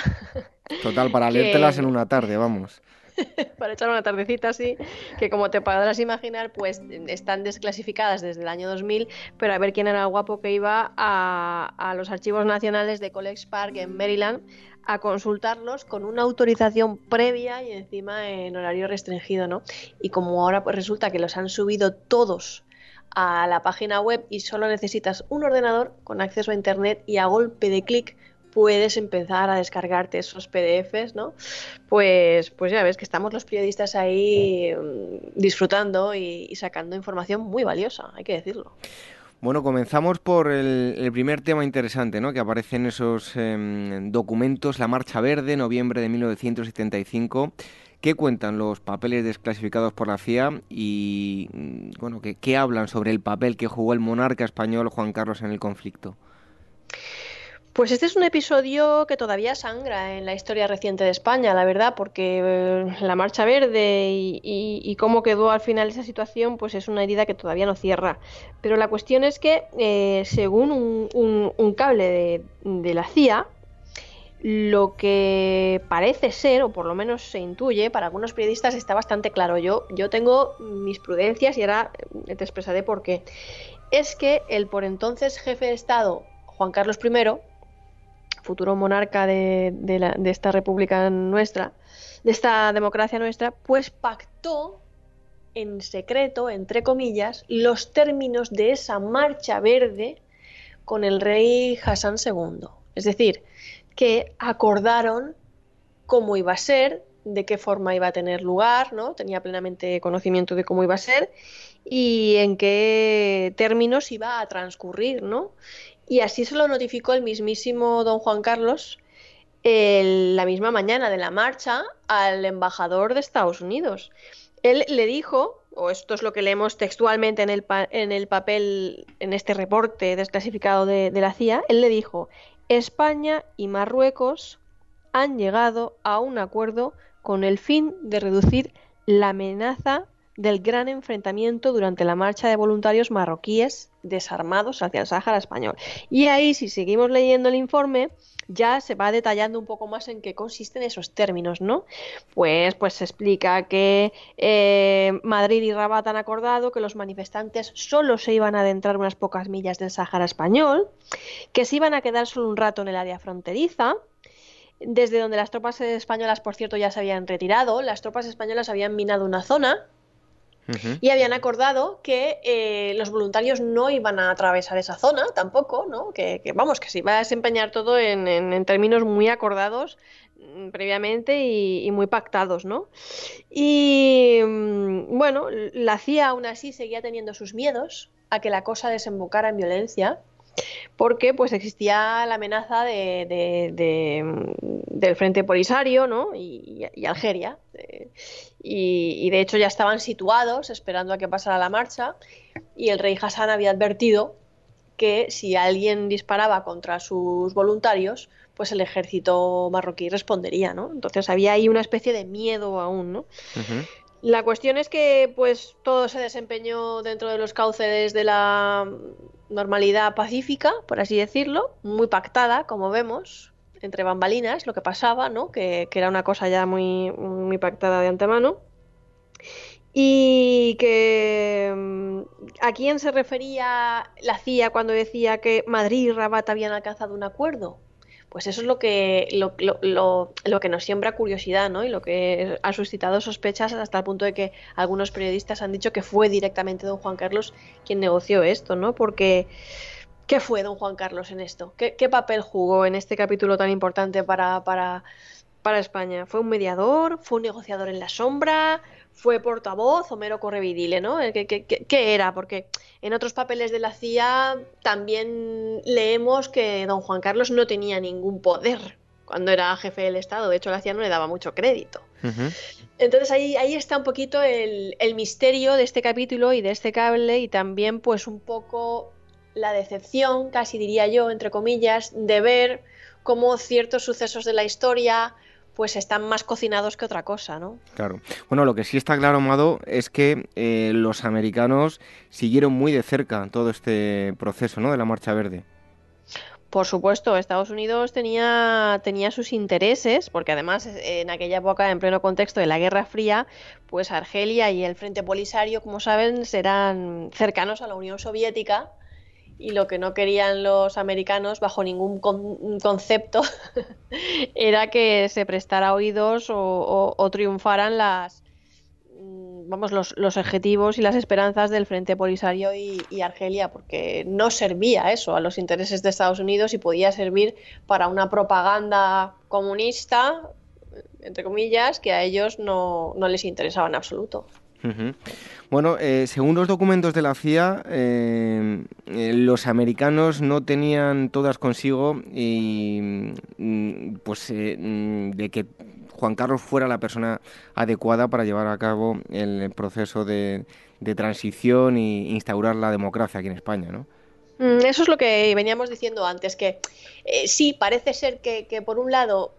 Total, para leértelas en una tarde, vamos. para echar una tardecita así, que como te podrás imaginar, pues están desclasificadas desde el año 2000, pero a ver quién era el guapo que iba a, los archivos nacionales de College Park en Maryland a consultarlos con una autorización previa y encima en horario restringido, ¿no? Y como ahora pues resulta que los han subido todos a la página web y solo necesitas un ordenador con acceso a internet y a golpe de clic puedes empezar a descargarte esos PDFs, ¿no? Pues, pues ya ves que estamos los periodistas ahí mm, disfrutando y, sacando información muy valiosa, hay que decirlo. Bueno, comenzamos por el, primer tema interesante, ¿no? Que aparece en esos em, documentos, la Marcha Verde, noviembre de 1975. ¿Qué cuentan los papeles desclasificados por la CIA y mm, bueno, ¿qué, hablan sobre el papel que jugó el monarca español Juan Carlos en el conflicto? Pues este es un episodio que todavía sangra en la historia reciente de España, la verdad, porque eh, la Marcha Verde y, cómo quedó al final esa situación, pues es una herida que todavía no cierra. Pero la cuestión es que, eh, según un, cable de, la CIA, lo que parece ser, o por lo menos se intuye, para algunos periodistas está bastante claro. Yo, yo tengo mis prudencias y ahora te expresaré por qué. Es que el por entonces jefe de Estado, Juan Carlos I, futuro monarca de, de esta república nuestra, de esta democracia nuestra, pues pactó en secreto, entre comillas, los términos de esa marcha verde con el rey Hassan II. Es decir, que acordaron cómo iba a ser, de qué forma iba a tener lugar, ¿no? Tenía plenamente conocimiento de cómo iba a ser y en qué términos iba a transcurrir, ¿no? Y así se lo notificó el mismísimo don Juan Carlos la misma mañana de la marcha al embajador de Estados Unidos. Él le dijo, o esto es lo que leemos textualmente en el, en el papel, en este reporte desclasificado de la CIA, él le dijo, España y Marruecos han llegado a un acuerdo con el fin de reducir la amenaza del gran enfrentamiento durante la marcha de voluntarios marroquíes desarmados hacia el Sáhara español. Y ahí, si seguimos leyendo el informe, ya se va detallando un poco más en qué consisten esos términos, ¿no? Pues, pues se explica que eh, Madrid y Rabat han acordado que los manifestantes solo se iban a adentrar unas pocas millas del Sáhara español, que se iban a quedar solo un rato en el área fronteriza, desde donde las tropas españolas, por cierto, ya se habían retirado, las tropas españolas habían minado una zona y habían acordado que eh, los voluntarios no iban a atravesar esa zona tampoco, ¿no? Que, vamos, que se iba a desempeñar todo en, términos muy acordados mm, previamente y, muy pactados, ¿no? Y mm, bueno, la CIA aún así seguía teniendo sus miedos a que la cosa desembocara en violencia porque pues existía la amenaza de, del Frente Polisario ¿no? y, Algeria. Eh, y, de hecho ya estaban situados esperando a que pasara la marcha y el rey Hassan había advertido que si alguien disparaba contra sus voluntarios, pues el ejército marroquí respondería, ¿no? Entonces había ahí una especie de miedo aún, ¿no? La cuestión es que pues todo se desempeñó dentro de los cauces de la normalidad pacífica, por así decirlo, muy pactada, como vemos, entre bambalinas, lo que pasaba, ¿no? Que, era una cosa ya muy, muy pactada de antemano. Y que mm, a quién se refería la CIA cuando decía que Madrid y Rabat habían alcanzado un acuerdo. Pues eso es lo que, lo, lo, lo, que nos siembra curiosidad, ¿no? Y lo que ha suscitado sospechas hasta el punto de que algunos periodistas han dicho que fue directamente don Juan Carlos quien negoció esto, ¿no? Porque, ¿qué fue don Juan Carlos en esto? ¿Qué, papel jugó en este capítulo tan importante para, para, para España? ¿Fue un mediador? ¿Fue un negociador en la sombra? Fue portavoz o mero correvidile, ¿no? ¿Qué, qué, era? Porque en otros papeles de la CIA también leemos que don Juan Carlos no tenía ningún poder cuando era jefe del Estado. De hecho, la CIA no le daba mucho crédito. Entonces ahí, ahí está un poquito el, el misterio de este capítulo y de este cable y también pues un poco la decepción, casi diría yo, entre comillas, de ver cómo ciertos sucesos de la historia pues están más cocinados que otra cosa, ¿no? Claro. Bueno, lo que sí está claro, Amado, es que eh, los americanos siguieron muy de cerca todo este proceso, ¿no? De la Marcha Verde. Por supuesto, Estados Unidos tenía, tenía sus intereses, porque además en aquella época, en pleno contexto de la Guerra Fría, pues Argelia y el Frente Polisario, como saben, serán cercanos a la Unión Soviética y lo que no querían los americanos bajo ningún concepto era que se prestara oídos o, triunfaran las, mm, vamos, los, objetivos y las esperanzas del Frente Polisario y, Argelia, porque no servía eso a los intereses de Estados Unidos y podía servir para una propaganda comunista, entre comillas, que a ellos no les interesaba en absoluto. Bueno, eh, según los documentos de la CIA, eh, eh, los americanos no tenían todas consigo y mm, pues mm, de que Juan Carlos fuera la persona adecuada para llevar a cabo el proceso de, transición e instaurar la democracia aquí en España, ¿no? Mm, eso es lo que veníamos diciendo antes, que sí, parece ser que, que por un lado,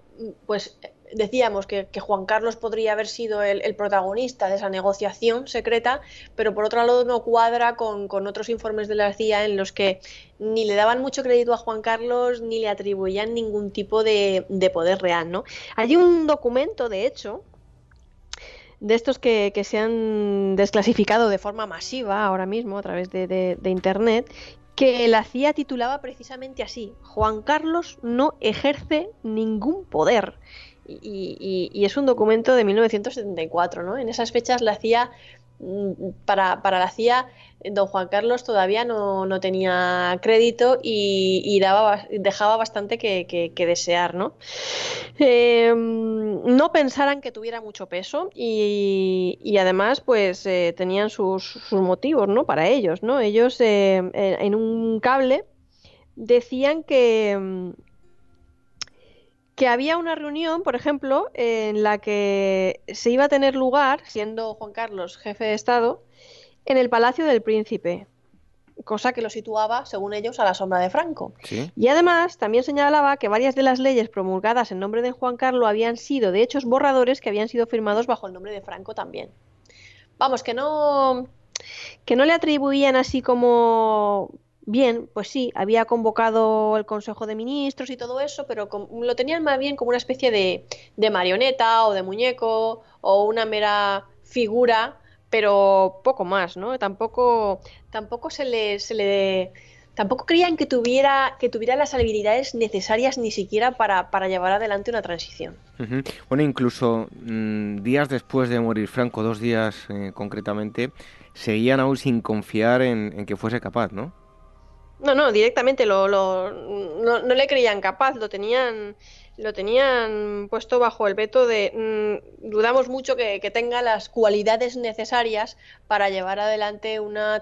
pues decíamos que, Juan Carlos podría haber sido el, protagonista de esa negociación secreta, pero por otro lado no cuadra con, otros informes de la CIA en los que ni le daban mucho crédito a Juan Carlos ni le atribuían ningún tipo de, poder real. ¿no? Hay un documento, de hecho, de estos que, se han desclasificado de forma masiva ahora mismo a través de Internet que la CIA titulaba precisamente así, Juan Carlos no ejerce ningún poder. Y, es un documento de 1974, ¿no? En esas fechas la CIA, mm, para, la CIA, don Juan Carlos todavía no, tenía crédito y, daba, dejaba bastante que, desear, ¿no? Em, no pensaran que tuviera mucho peso y, además, pues, eh, tenían sus, motivos, ¿no? Para ellos, ¿no? Ellos eh, en un cable decían que que había una reunión, por ejemplo, en la que se iba a tener lugar, siendo Juan Carlos jefe de Estado, en el Palacio del Príncipe, cosa que lo situaba, según ellos, a la sombra de Franco. Y además también señalaba que varias de las leyes promulgadas en nombre de Juan Carlos habían sido, de hechos, borradores que habían sido firmados bajo el nombre de Franco también. Vamos, que no que no le atribuían así como Bien, pues sí, había convocado el Consejo de Ministros y todo eso, pero lo tenían más bien como una especie de, marioneta o de muñeco o una mera figura, pero poco más, ¿no? Tampoco, tampoco se le, se le tampoco creían que tuviera, que tuviera las habilidades necesarias ni siquiera para, llevar adelante una transición. Bueno, incluso mm, días después de morir Franco, dos días eh, concretamente, seguían aún sin confiar en que fuese capaz, ¿no? No, no, directamente lo, lo no, le creían capaz, lo tenían, lo tenían puesto bajo el veto de mm, dudamos mucho que, tenga las cualidades necesarias para llevar adelante una,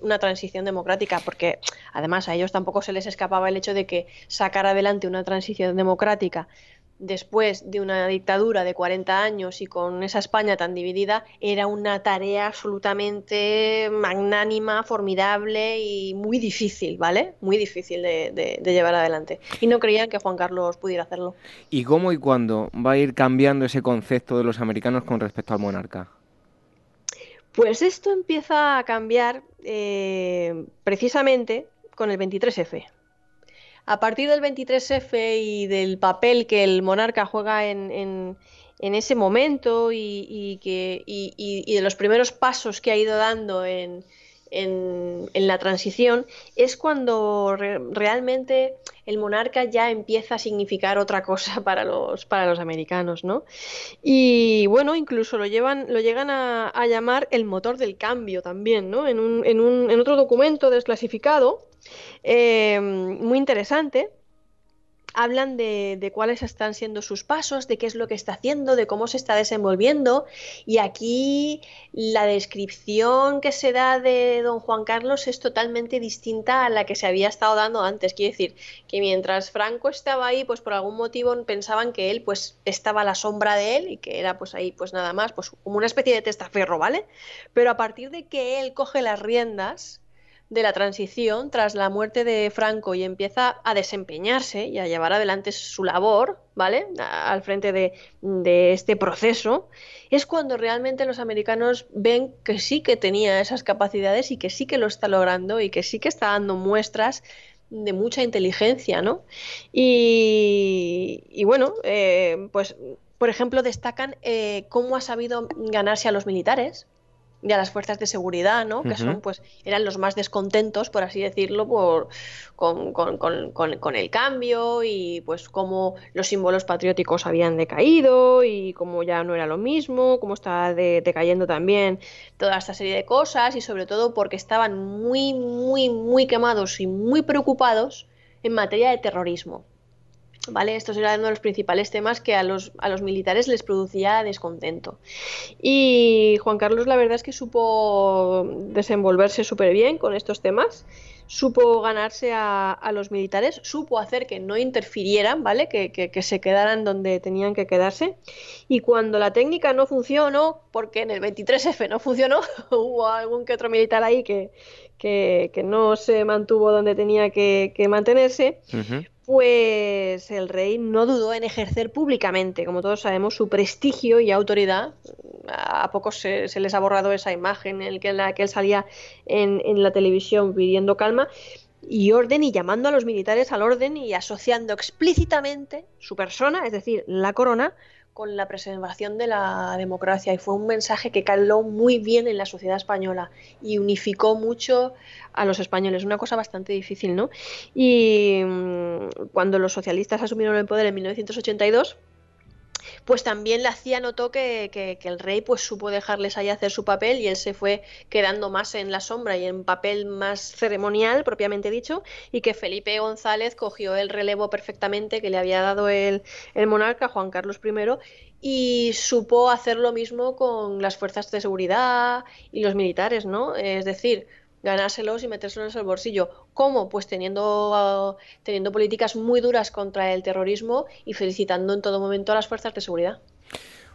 una transición democrática, porque además a ellos tampoco se les escapaba el hecho de que sacar adelante una transición democrática después de una dictadura de 40 años y con esa España tan dividida, era una tarea absolutamente magnánima, formidable y muy difícil, ¿vale? Muy difícil de, llevar adelante. Y no creían que Juan Carlos pudiera hacerlo. ¿Y cómo y cuándo va a ir cambiando ese concepto de los americanos con respecto al monarca? Pues esto empieza a cambiar eh, precisamente con el 23F a partir del 23F y del papel que el monarca juega en, ese momento y, que, de los primeros pasos que ha ido dando en, la transición, es cuando realmente el monarca ya empieza a significar otra cosa para los, para los americanos, ¿no? Y bueno, incluso lo, llevan, lo llegan a, llamar el motor del cambio también, ¿no? En otro documento desclasificado eh, muy interesante. Hablan de, cuáles están siendo sus pasos, de qué es lo que está haciendo, de cómo se está desenvolviendo. Y aquí la descripción que se da de don Juan Carlos es totalmente distinta a la que se había estado dando antes. Quiere decir que mientras Franco estaba ahí, pues por algún motivo pensaban que él pues estaba a la sombra de él y que era pues ahí pues nada más, pues como una especie de testaferro, ¿vale? Pero a partir de que él coge las riendas, de la transición tras la muerte de Franco y empieza a desempeñarse y a llevar adelante su labor, ¿vale? al frente de, este proceso, es cuando realmente los americanos ven que sí que tenía esas capacidades y que sí que lo está logrando y que sí que está dando muestras de mucha inteligencia, ¿no? Y, bueno, eh, pues por ejemplo destacan eh, cómo ha sabido ganarse a los militares, y a las fuerzas de seguridad, ¿no? Que son, pues, eran los más descontentos, por así decirlo, por, con, con, con, con, el cambio y pues cómo los símbolos patrióticos habían decaído y cómo ya no era lo mismo, cómo estaba decayendo también toda esta serie de cosas y sobre todo porque estaban muy, muy, muy quemados y muy preocupados en materia de terrorismo. ¿Vale? Estos eran uno de los principales temas que a los, a los militares les producía descontento. Y Juan Carlos, la verdad es que supo desenvolverse súper bien con estos temas, supo ganarse a, a, los militares, supo hacer que no interfirieran, ¿vale? Que, que, se quedaran donde tenían que quedarse. Y cuando la técnica no funcionó, porque en el 23F no funcionó, hubo algún que otro militar ahí que, que, no se mantuvo donde tenía que, mantenerse, pues el rey no dudó en ejercer públicamente, como todos sabemos, su prestigio y autoridad. A pocos se, les ha borrado esa imagen en la que él salía en, en la televisión pidiendo calma y orden y llamando a los militares al orden y asociando explícitamente su persona, es decir, la corona, con la preservación de la democracia y fue un mensaje que caló muy bien en la sociedad española y unificó mucho a los españoles, una cosa bastante difícil, ¿no? Y mm, cuando los socialistas asumieron el poder en 1982, pues también le hacía notó que, que, el rey pues supo dejarles ahí hacer su papel y él se fue quedando más en la sombra y en papel más ceremonial propiamente dicho y que Felipe González cogió el relevo perfectamente que le había dado el, el monarca Juan Carlos I y supo hacer lo mismo con las fuerzas de seguridad y los militares, ¿no? Es decir, ganárselos y metérselos el bolsillo. ¿Cómo? Pues teniendo, teniendo políticas muy duras contra el terrorismo y felicitando en todo momento a las fuerzas de seguridad.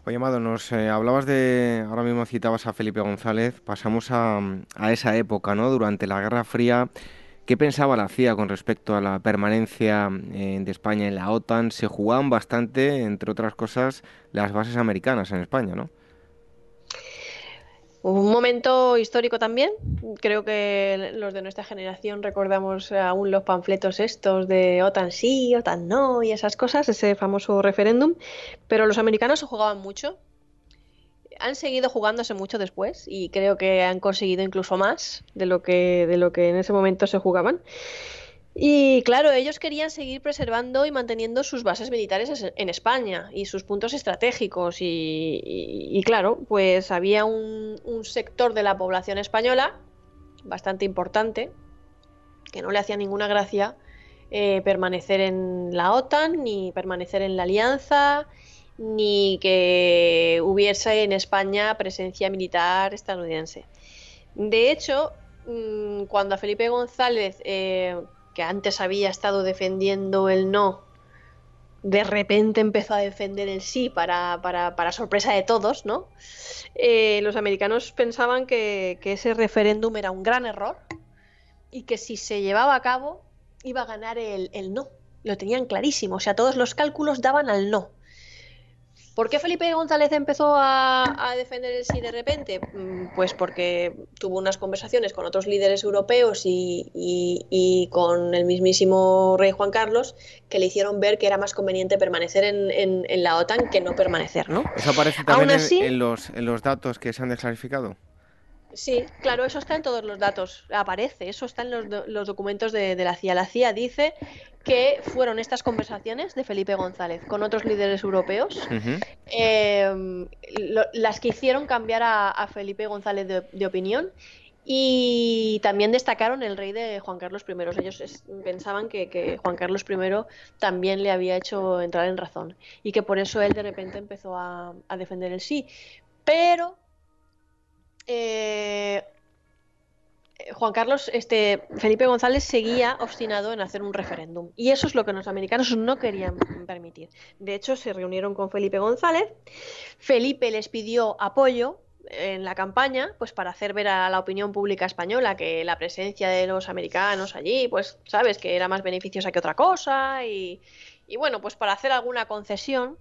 Oye, Amado, nos eh, hablabas de, ahora mismo citabas a Felipe González, pasamos a, a, esa época, ¿no? Durante la Guerra Fría, ¿qué pensaba la CIA con respecto a la permanencia eh, de España en la OTAN? Se jugaban bastante, entre otras cosas, las bases americanas en España, ¿no? Un momento histórico también. Creo que los de nuestra generación recordamos aún los panfletos estos de OTAN sí, OTAN no y esas cosas, ese famoso referéndum. Pero los americanos jugaban mucho. Han seguido jugándose mucho después y creo que han conseguido incluso más de lo que, de lo que en ese momento se jugaban. Y claro, ellos querían seguir preservando y manteniendo sus bases militares en España y sus puntos estratégicos. Y, claro, pues había un, sector de la población española bastante importante que no le hacía ninguna gracia eh, permanecer en la OTAN, ni permanecer en la alianza, ni que hubiese en España presencia militar estadounidense. De hecho, mm, cuando a Felipe González eh, que antes había estado defendiendo el no, de repente empezó a defender el sí para, para, sorpresa de todos, ¿no? Eh, los americanos pensaban que, ese referéndum era un gran error y que si se llevaba a cabo iba a ganar el, el no. Lo tenían clarísimo, o sea, todos los cálculos daban al no. ¿Por qué Felipe González empezó a, defender el sí de repente? Mm, pues porque tuvo unas conversaciones con otros líderes europeos y, con el mismísimo rey Juan Carlos que le hicieron ver que era más conveniente permanecer en, la OTAN que no permanecer, ¿no? ¿Eso aparece también en, los, en los datos que se han desclarificado? Sí, claro, eso está en todos los datos, aparece, eso está en los, documentos de, la CIA. La CIA dice que fueron estas conversaciones de Felipe González con otros líderes europeos em, las que hicieron cambiar a, Felipe González de, opinión y también destacaron el rey de Juan Carlos I. Ellos pensaban que, Juan Carlos I también le había hecho entrar en razón y que por eso él de repente empezó a, a defender el sí. Pero eh, Juan Carlos, este, Felipe González seguía obstinado en hacer un referéndum. Y eso es lo que los americanos no querían permitir. De hecho, se reunieron con Felipe González. Felipe les pidió apoyo en la campaña, pues para hacer ver a la opinión pública española que la presencia de los americanos allí, pues sabes que era más beneficiosa que otra cosa y, y bueno, pues para hacer alguna concesión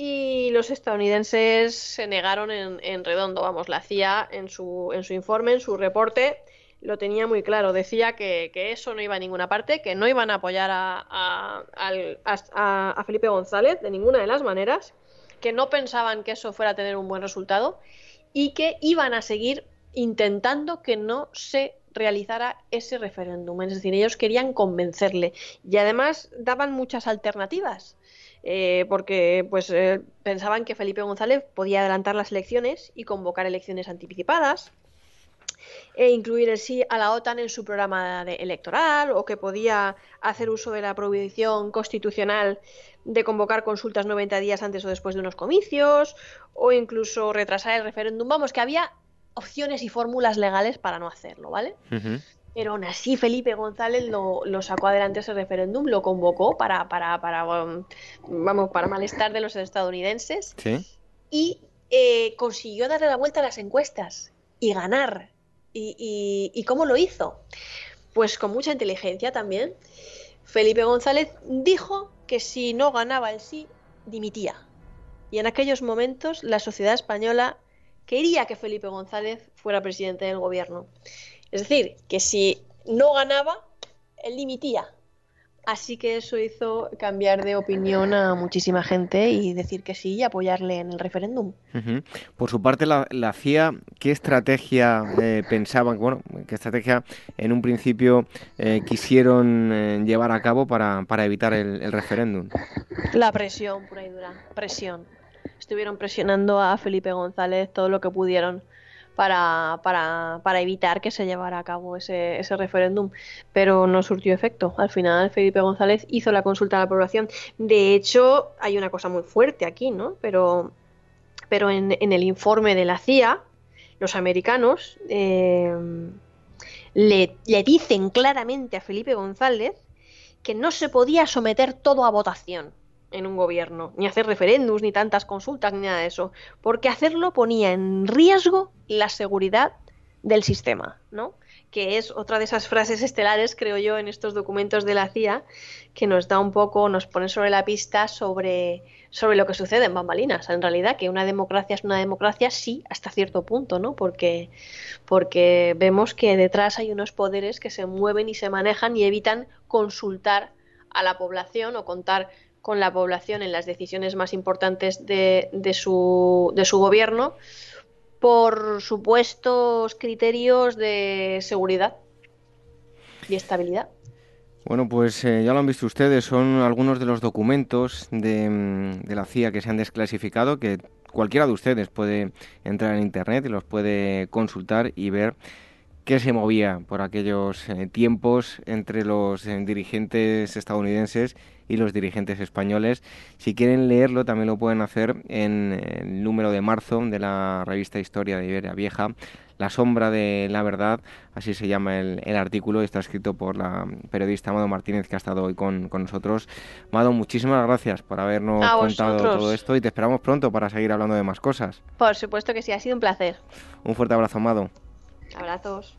y los estadounidenses se negaron en, redondo, vamos, la CIA en su, en su informe, en su reporte, lo tenía muy claro, decía que, eso no iba a ninguna parte, que no iban a apoyar a, a, Felipe González de ninguna de las maneras, que no pensaban que eso fuera a tener un buen resultado y que iban a seguir intentando que no se realizara ese referéndum. Es decir, ellos querían convencerle y además daban muchas alternativas. Eh, porque pues eh, pensaban que Felipe González podía adelantar las elecciones y convocar elecciones anticipadas e incluir el sí a la OTAN en su programa electoral o que podía hacer uso de la prohibición constitucional de convocar consultas 90 días antes o después de unos comicios o incluso retrasar el referéndum. Vamos, que había opciones y fórmulas legales para no hacerlo, ¿vale? Pero aún así Felipe González lo, sacó adelante ese referéndum, lo convocó para, para, para, um, vamos, para malestar de los estadounidenses y eh, consiguió darle la vuelta a las encuestas y ganar. ¿Y, y cómo lo hizo? Pues con mucha inteligencia también. Felipe González dijo que si no ganaba el sí, dimitía. Y en aquellos momentos la sociedad española quería que Felipe González fuera presidente del gobierno. Es decir, que si no ganaba, él dimitía. Así que eso hizo cambiar de opinión a muchísima gente y decir que sí y apoyarle en el referéndum. Por su parte, la, CIA, ¿qué estrategia eh, pensaban, bueno, qué estrategia en un principio eh, quisieron eh, llevar a cabo para, evitar el, el referéndum? La presión pura y dura, presión estuvieron presionando a Felipe González todo lo que pudieron para, para, para evitar que se llevara a cabo ese, ese, referéndum, pero no surtió efecto. Al final Felipe González hizo la consulta a la población. De hecho, hay una cosa muy fuerte aquí, ¿no? Pero, pero en, el informe de la CIA, los americanos eh, le dicen claramente a Felipe González que no se podía someter todo a votación en un gobierno, ni hacer referéndums, ni tantas consultas, ni nada de eso, porque hacerlo ponía en riesgo la seguridad del sistema, ¿no? Que es otra de esas frases estelares, creo yo, en estos documentos de la CIA, que nos da un poco, nos pone sobre la pista sobre, sobre lo que sucede en bambalinas. En realidad, que una democracia es una democracia, sí, hasta cierto punto, ¿no? Porque, porque vemos que detrás hay unos poderes que se mueven y se manejan y evitan consultar a la población o contar con la población en las decisiones más importantes de, su, de su gobierno por supuestos criterios de seguridad y estabilidad. Bueno, pues eh, ya lo han visto ustedes, son algunos de los documentos de, de, la CIA que se han desclasificado, que cualquiera de ustedes puede entrar en Internet y los puede consultar y ver qué se movía por aquellos eh, tiempos entre los eh, dirigentes estadounidenses y los dirigentes españoles. Si quieren leerlo, también lo pueden hacer en el número de marzo de la revista Historia de Iberia Vieja. La sombra de la verdad, así se llama el, artículo, está escrito por la periodista Amado Martínez que ha estado hoy con, nosotros. Amado, muchísimas gracias por habernos contado todo esto y te esperamos pronto para seguir hablando de más cosas. Por supuesto que sí, ha sido un placer. Un fuerte abrazo, Amado. Abrazos.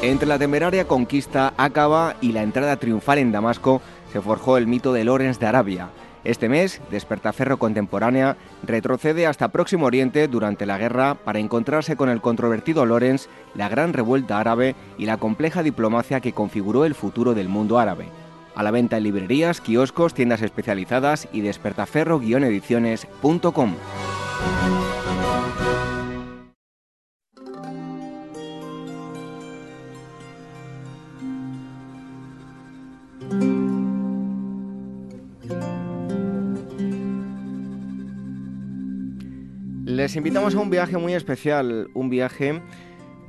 Entre la temeraria conquista Acaba y la entrada triunfal en Damasco se forjó el mito de Lorenz de Arabia. Este mes, Despertaferro Contemporánea retrocede hasta Próximo Oriente durante la guerra para encontrarse con el controvertido Lorenz, la gran revuelta árabe y la compleja diplomacia que configuró el futuro del mundo árabe. A la venta en librerías, kioscos, tiendas especializadas y despertaferro-ediciones.com. Les invitamos a un viaje muy especial, un viaje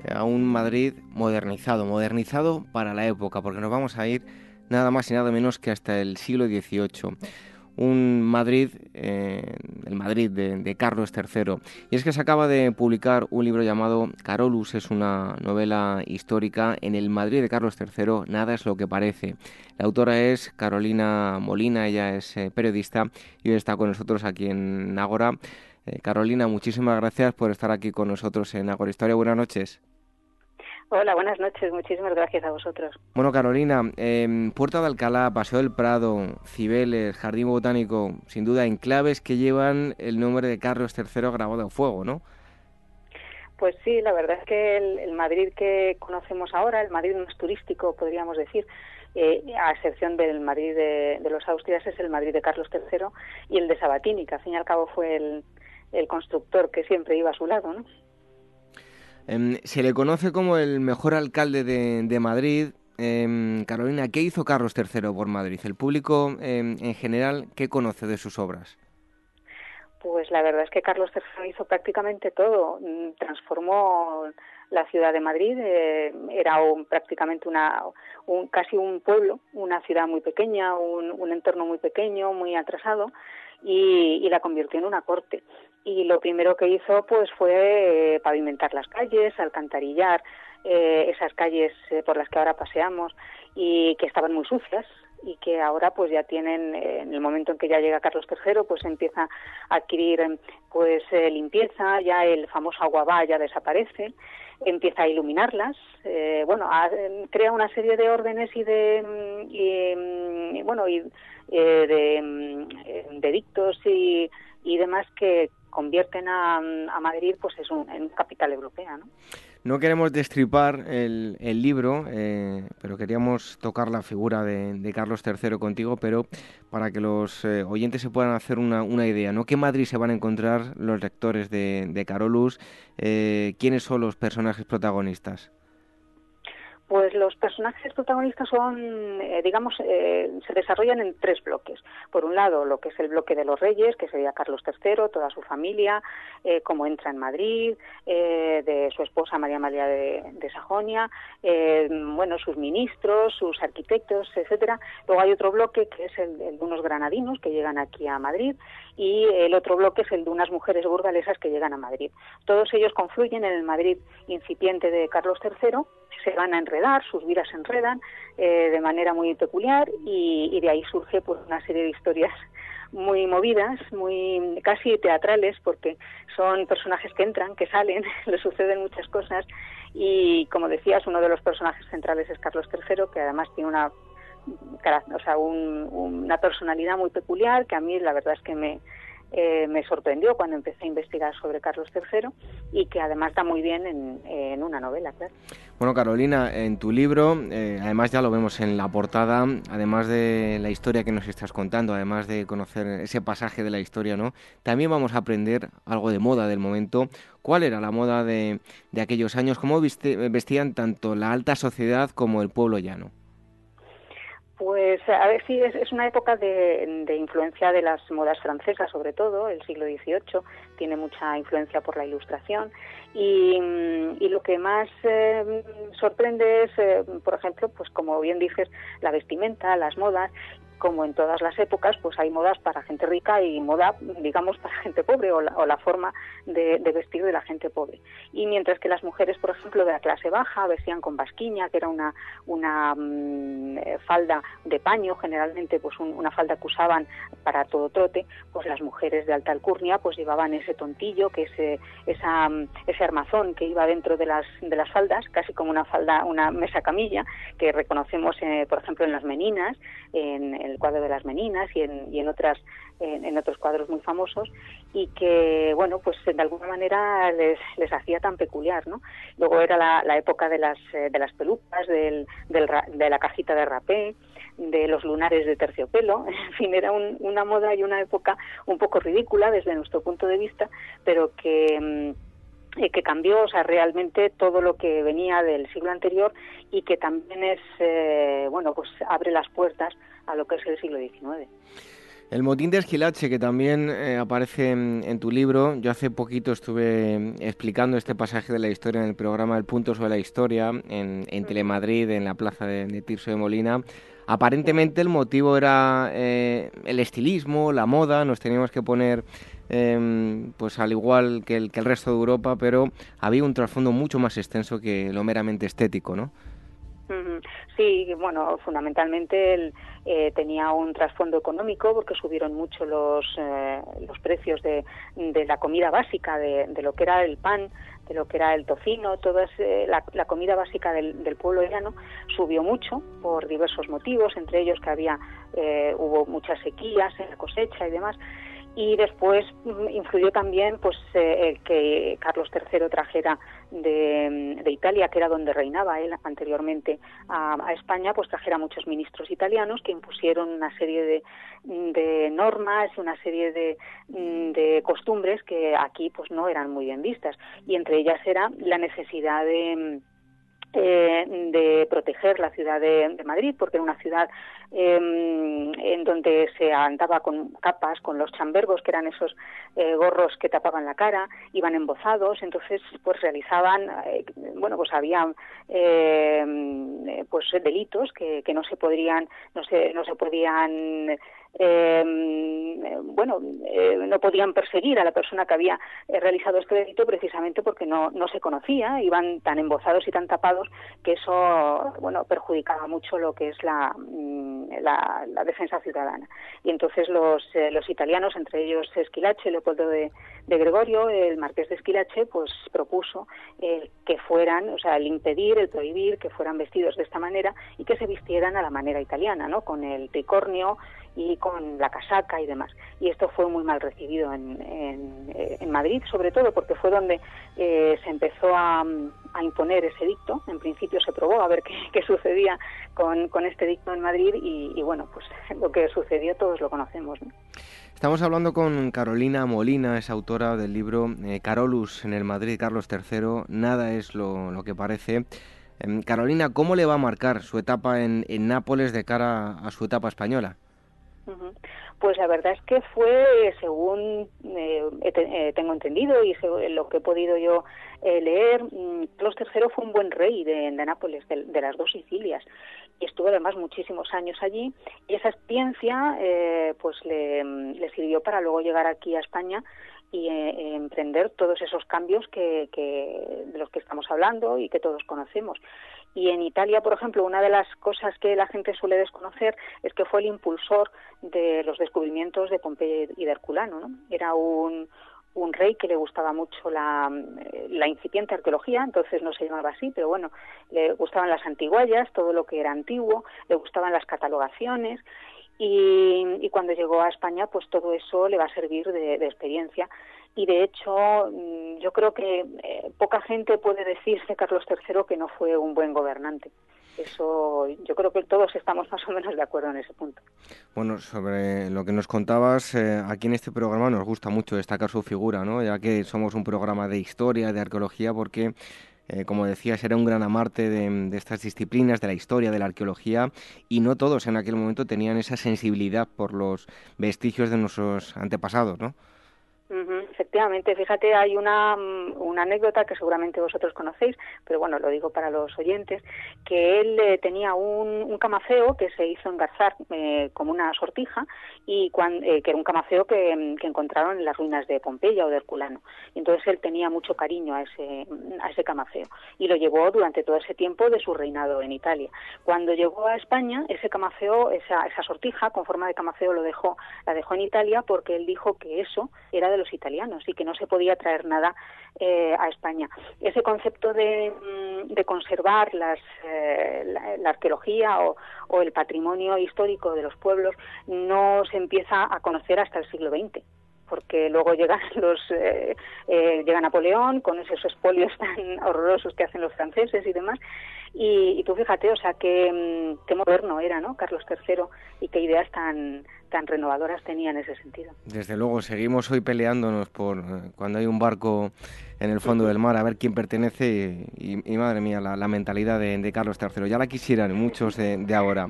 eh, a un Madrid modernizado, modernizado para la época, porque nos vamos a ir nada más y nada menos que hasta el siglo XVIII. Un Madrid, eh, el Madrid de, Carlos III. Y es que se acaba de publicar un libro llamado Carolus, es una novela histórica. En el Madrid de Carlos III, nada es lo que parece. La autora es Carolina Molina, ella es eh, periodista y hoy está con nosotros aquí en Ágora. Eh, Carolina, muchísimas gracias por estar aquí con nosotros en Agora Historia. Buenas noches. Hola, buenas noches. Muchísimas gracias a vosotros. Bueno, Carolina, eh, Puerta de Alcalá, Paseo del Prado, Cibeles, Jardín Botánico, sin duda enclaves que llevan el nombre de Carlos III grabado a fuego, ¿no? Pues sí, la verdad es que el, Madrid que conocemos ahora, el Madrid más turístico, podríamos decir, eh, a excepción del Madrid de, los Austrias, es el Madrid de Carlos III y el de Sabatini, que al fin y al cabo fue el, el constructor que siempre iba a su lado, ¿no? Em, se le conoce como el mejor alcalde de, Madrid. Em, Carolina, ¿qué hizo Carlos III por Madrid? ¿El público em, en general qué conoce de sus obras? Pues la verdad es que Carlos III hizo prácticamente todo. Mm, transformó la ciudad de Madrid, eh, era prácticamente una, un, casi un pueblo, una ciudad muy pequeña, un, entorno muy pequeño, muy atrasado, y, la convirtió en una corte y lo primero que hizo pues fue eh, pavimentar las calles, alcantarillar eh, esas calles eh, por las que ahora paseamos y que estaban muy sucias y que ahora pues ya tienen en el momento en que ya llega Carlos III pues empieza a adquirir pues limpieza ya el famoso aguabá ya desaparece empieza a iluminarlas bueno crea una serie de órdenes y de y, bueno y de, mm, de dictos y, y demás que, convierten a, Madrid pues es un, en capital europea. ¿no? No queremos destripar el, libro, eh, pero queríamos tocar la figura de, Carlos III contigo, pero para que los eh, oyentes se puedan hacer una, idea, ¿no? ¿Qué Madrid se van a encontrar los lectores de, de Carolus? Eh, ¿Quiénes son los personajes protagonistas? Pues los personajes protagonistas son, eh, digamos, eh, se desarrollan en tres bloques. Por un lado, lo que es el bloque de los reyes, que sería Carlos III, toda su familia, eh, cómo entra en Madrid, de su esposa María María de, Sajonia, bueno, sus ministros, sus arquitectos, etcétera. Luego hay otro bloque que es el, el, de unos granadinos que llegan aquí a Madrid y el otro bloque es el de unas mujeres burgalesas que llegan a Madrid. Todos ellos confluyen en el Madrid incipiente de Carlos III se van a enredar, sus vidas se enredan eh, de manera muy peculiar y, de ahí surge pues una serie de historias muy movidas, muy casi teatrales, porque son personajes que entran, que salen, le suceden muchas cosas y como decías, uno de los personajes centrales es Carlos III, que además tiene una o sea, una personalidad muy peculiar que a mí la verdad es que me, eh, me sorprendió cuando empecé a investigar sobre Carlos III y que además da muy bien en, una novela, claro. Bueno, Carolina, en tu libro, eh, además ya lo vemos en la portada, además de la historia que nos estás contando, además de conocer ese pasaje de la historia, ¿no? También vamos a aprender algo de moda del momento. ¿Cuál era la moda de, de aquellos años? ¿Cómo vestían tanto la alta sociedad como el pueblo llano? Pues a ver si es, una época de, influencia de las modas francesas, sobre todo, el siglo XVIII tiene mucha influencia por la Ilustración. Y, lo que más eh, sorprende es, eh, por ejemplo, pues como bien dices, la vestimenta, las modas como en todas las épocas, pues hay modas para gente rica y moda, digamos, para gente pobre o la, forma de, vestir de la gente pobre. Y mientras que las mujeres, por ejemplo, de la clase baja vestían con basquiña, que era una, una mm, eh, falda de paño, generalmente pues una falda que usaban para todo trote, pues las mujeres de alta alcurnia pues llevaban ese tontillo, que es esa, mm, ese armazón que iba dentro de las, de las faldas, casi como una falda, una mesa camilla, que reconocemos, eh, por ejemplo, en las meninas, en el cuadro de las meninas y en, y en otras en, otros cuadros muy famosos y que bueno pues de alguna manera les, les hacía tan peculiar no luego era la, época de las eh, de las pelucas del, de la cajita de rapé de los lunares de terciopelo en fin era una moda y una época un poco ridícula desde nuestro punto de vista pero que mm, eh, que cambió, o sea, realmente todo lo que venía del siglo anterior y que también es, eh, bueno, pues abre las puertas a lo que es el siglo XIX. El motín de Esquilache, que también eh, aparece en, tu libro, yo hace poquito estuve explicando este pasaje de la historia en el programa El Punto sobre la Historia, en, Telemadrid, en la plaza de, Tirso de Molina. Aparentemente el motivo era el estilismo, la moda, nos teníamos que poner Em, pues al igual que el, que el resto de Europa, pero había un trasfondo mucho más extenso que lo meramente estético, ¿no? Sí, bueno, fundamentalmente eh, tenía un trasfondo económico porque subieron mucho los, eh, los precios de, de, la comida básica, de, de, lo que era el pan, de lo que era el tocino, toda la, comida básica del, del pueblo llano subió mucho por diversos motivos, entre ellos que había hubo muchas sequías en la cosecha y demás y después mm, influyó también pues eh, que Carlos III trajera de, Italia, que era donde reinaba él anteriormente a, España, pues trajera muchos ministros italianos que impusieron una serie de, de normas y una serie de, de, costumbres que aquí pues no eran muy bien vistas. Y entre ellas era la necesidad de eh, de proteger la ciudad de, Madrid, porque era una ciudad em, en donde se andaba con capas, con los chambergos, que eran esos eh, gorros que tapaban la cara, iban embozados, entonces pues realizaban, eh, bueno, pues había em, pues delitos que, que no se podrían, no se, no se podían eh, bueno, eh, no podían perseguir a la persona que había eh, realizado este delito precisamente porque no, no se conocía, iban tan embozados y tan tapados que eso, bueno, perjudicaba mucho lo que es la, mm, la, defensa ciudadana. Y entonces los, eh, los italianos, entre ellos Esquilache, Leopoldo de, de Gregorio, el marqués de Esquilache, pues propuso que fueran, o sea, el impedir, el prohibir que fueran vestidos de esta manera y que se vistieran a la manera italiana, ¿no? Con el tricornio, y con la casaca y demás. Y esto fue muy mal recibido en, en, Madrid, sobre todo porque fue donde eh, se empezó a, a, imponer ese dicto. En principio se probó a ver qué, qué sucedía con, con, este dicto en Madrid y, bueno, pues lo que sucedió todos lo conocemos. Estamos hablando con Carolina Molina, es autora del libro eh, Carolus en el Madrid, Carlos III, Nada es lo, lo que parece. Em, Carolina, ¿cómo le va a marcar su etapa en, en Nápoles de cara a su etapa española? Pues la verdad es que fue, según eh, eh, tengo entendido y lo que he podido yo eh, leer, mm, Carlos III fue un buen rey de, Nápoles, de, las dos Sicilias, y estuvo además muchísimos años allí, y esa experiencia pues le, le, sirvió para luego llegar aquí a España y emprender todos esos cambios que, que, de los que estamos hablando y que todos conocemos. Y en Italia, por ejemplo, una de las cosas que la gente suele desconocer es que fue el impulsor de los descubrimientos de Pompeya y de Herculano. ¿no? Era un, un rey que le gustaba mucho la, incipiente arqueología, entonces no se llamaba así, pero bueno, le gustaban las antiguallas, todo lo que era antiguo, le gustaban las catalogaciones y, cuando llegó a España, pues todo eso le va a servir de experiencia y de hecho mm, yo creo que eh, poca gente puede decir de Carlos III que no fue un buen gobernante. Eso, yo creo que todos estamos más o menos de acuerdo en ese punto. Bueno, sobre lo que nos contabas, eh, aquí en este programa nos gusta mucho destacar su figura, ¿no? ya que somos un programa de historia, de arqueología, porque eh, como decías, era un gran amante de, de, estas disciplinas, de la historia, de la arqueología, y no todos en aquel momento tenían esa sensibilidad por los vestigios de nuestros antepasados, ¿no? Efectivamente, fíjate, hay una, mm, una, anécdota que seguramente vosotros conocéis, pero bueno, lo digo para los oyentes, que él eh, tenía un, camafeo que se hizo engarzar eh, como una sortija y eh, que era un camafeo que, que, encontraron en las ruinas de Pompeya o de Herculano. Y entonces él tenía mucho cariño a ese, a ese camafeo y lo llevó durante todo ese tiempo de su reinado en Italia. Cuando llegó a España, ese camafeo, esa, esa sortija con forma de camafeo lo dejó, la dejó en Italia porque él dijo que eso era de los italianos y que no se podía traer nada eh, a España. Ese concepto de, mm, conservar las, eh, la, arqueología o, o, el patrimonio histórico de los pueblos no se empieza a conocer hasta el siglo XX porque luego llegan los eh, eh, llega Napoleón con esos espolios tan horrorosos que hacen los franceses y demás y, tú fíjate o sea qué, mm, moderno era no Carlos III y qué ideas tan tan renovadoras tenía en ese sentido. Desde luego, seguimos hoy peleándonos por eh, cuando hay un barco en el fondo del mar a ver quién pertenece y, madre mía, la, mentalidad de, Carlos III. Ya la quisieran muchos de, ahora.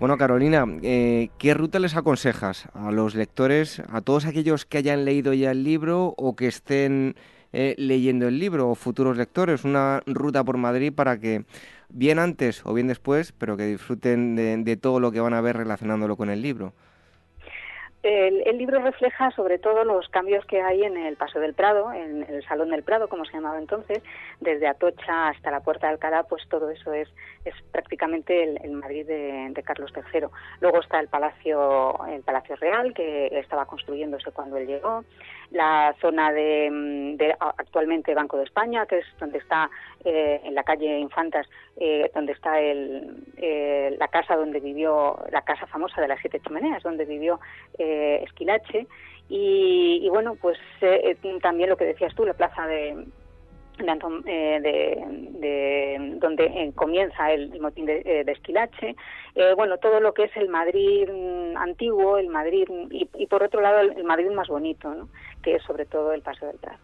Bueno, Carolina, eh, ¿qué ruta les aconsejas a los lectores, a todos aquellos que hayan leído ya el libro o que estén eh, leyendo el libro o futuros lectores? Una ruta por Madrid para que, bien antes o bien después, pero que disfruten de todo lo que van a ver relacionándolo con el libro. El, libro refleja sobre todo los cambios que hay en el Paso del Prado, en el Salón del Prado, como se llamaba entonces, desde Atocha hasta la Puerta de Alcalá, pues todo eso es, es prácticamente el, Madrid de, Carlos III. Luego está el Palacio, el Palacio Real, que estaba construyéndose cuando él llegó, la zona de, actualmente Banco de España, que es donde está eh, en la calle Infantas, eh, donde está el, eh, la casa donde vivió, la casa famosa de las siete chimeneas, donde vivió Esquilache. Y, y, bueno, pues también lo que decías tú, la plaza de, eh, de, donde eh, comienza el, motín de, eh, Esquilache, bueno, todo lo que es el Madrid mm, antiguo, el Madrid, y, por otro lado el, Madrid más bonito, ¿no? que es sobre todo el Paso del Prado.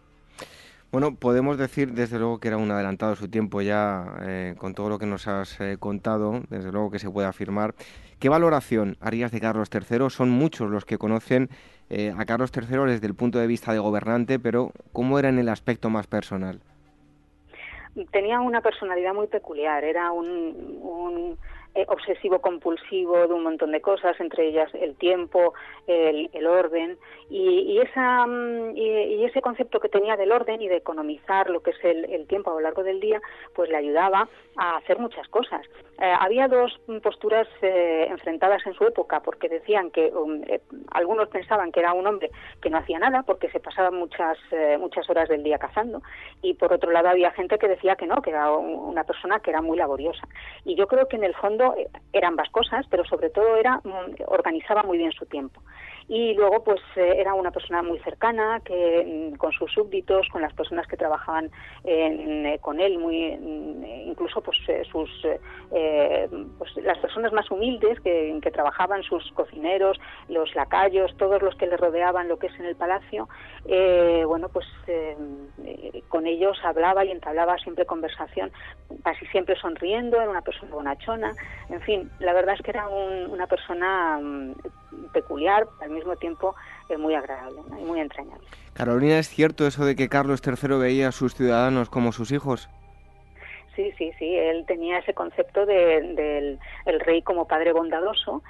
Bueno, podemos decir desde luego que era un adelantado de su tiempo ya, con todo lo que nos has contado, desde luego que se puede afirmar. ¿Qué valoración harías de Carlos III? Son muchos los que conocen a Carlos III desde el punto de vista de gobernante, pero ¿cómo era en el aspecto más personal? tenía una personalidad muy peculiar, era un, un eh, obsesivo compulsivo de un montón de cosas, entre ellas el tiempo, el, el orden y, esa, mm, y, ese concepto que tenía del orden y de economizar lo que es el, tiempo a lo largo del día, pues le ayudaba a hacer muchas cosas. Eh, había dos posturas eh, enfrentadas en su época, porque decían que um, algunos pensaban que era un hombre que no hacía nada, porque se pasaba muchas, muchas horas del día cazando, y por otro lado había gente que decía que no, que era una persona que era muy laboriosa. Y yo creo que en el fondo eran ambas cosas, pero sobre todo era mm, organizaba muy bien su tiempo y luego pues eh, era una persona muy cercana que mm, con sus súbditos con las personas que trabajaban eh, con él muy mm, incluso pues eh, sus pues las personas más humildes que, que, trabajaban sus cocineros los lacayos todos los que le rodeaban lo que es en el palacio bueno pues con ellos hablaba y entablaba siempre conversación casi siempre sonriendo era una persona bonachona en fin la verdad es que era una persona peculiar, al mismo tiempo es muy agradable y muy entrañable. Carolina, ¿es cierto eso de que Carlos III veía a sus ciudadanos como sus hijos? Sí, sí, sí, él tenía ese concepto del de, el rey como padre bondadoso,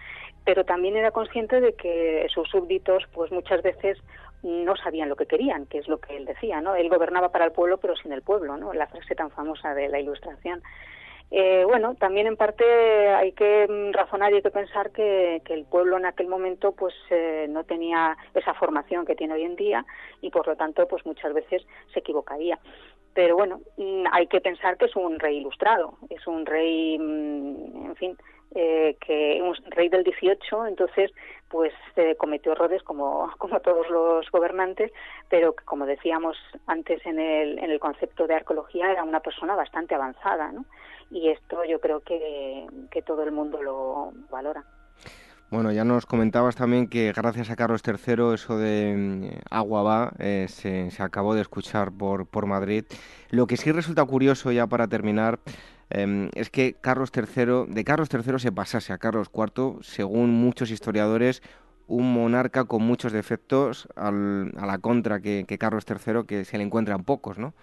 pero también era consciente de que sus súbditos, pues muchas veces no sabían lo que querían, que es lo que él decía, ¿no? Él gobernaba para el pueblo, pero sin el pueblo, ¿no? La frase tan famosa de la Ilustración. Eh, bueno, también en parte hay que mm, razonar y hay que pensar que, el pueblo en aquel momento pues eh, no tenía esa formación que tiene hoy en día y por lo tanto pues muchas veces se equivocaría. Pero bueno, mm, hay que pensar que es un rey ilustrado, es un rey, mm, en fin, eh, que un rey del 18, entonces pues cometió errores como, como todos los gobernantes, pero que como decíamos antes en el, en el concepto de arqueología era una persona bastante avanzada, ¿no? Y esto yo creo que, todo el mundo lo valora. Bueno, ya nos comentabas también que gracias a Carlos III eso de mm, agua va eh, se, acabó de escuchar por, por Madrid. Lo que sí resulta curioso ya para terminar em, es que Carlos III, de Carlos III se pasase a Carlos IV, según muchos historiadores, un monarca con muchos defectos al, a la contra que, que Carlos III, que se le encuentran pocos, ¿no?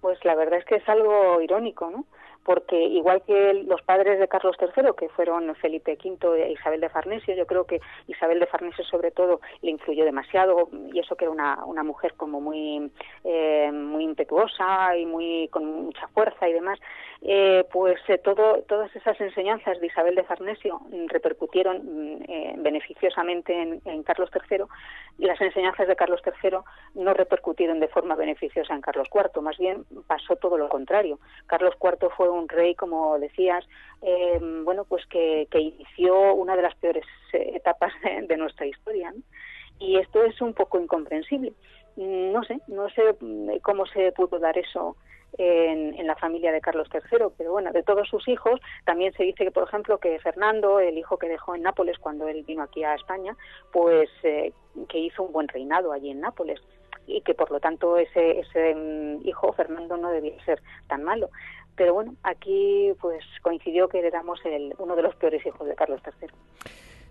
Pues la verdad es que es algo irónico, ¿no? Porque igual que los padres de Carlos III, que fueron Felipe V e Isabel de Farnesio, yo creo que Isabel de Farnesio sobre todo le influyó demasiado y eso que era una, una mujer como muy eh, muy impetuosa y muy con mucha fuerza y demás, eh, pues eh, todo, todas esas enseñanzas de Isabel de Farnesio repercutieron mm, beneficiosamente en, en, Carlos III y las enseñanzas de Carlos III no repercutieron de forma beneficiosa en Carlos IV, más bien pasó todo lo contrario. Carlos IV fue un rey, como decías, eh, bueno, pues que, inició una de las peores eh, etapas de, nuestra historia. Y esto es un poco incomprensible. No sé, no sé mm, cómo se pudo dar eso en, la familia de Carlos III, pero bueno, de todos sus hijos, también se dice que, por ejemplo, que Fernando, el hijo que dejó en Nápoles cuando él vino aquí a España, pues eh, que hizo un buen reinado allí en Nápoles y que por lo tanto ese, ese mm, hijo Fernando no debía ser tan malo. Pero bueno, aquí pues coincidió que éramos el, uno de los peores hijos de Carlos III.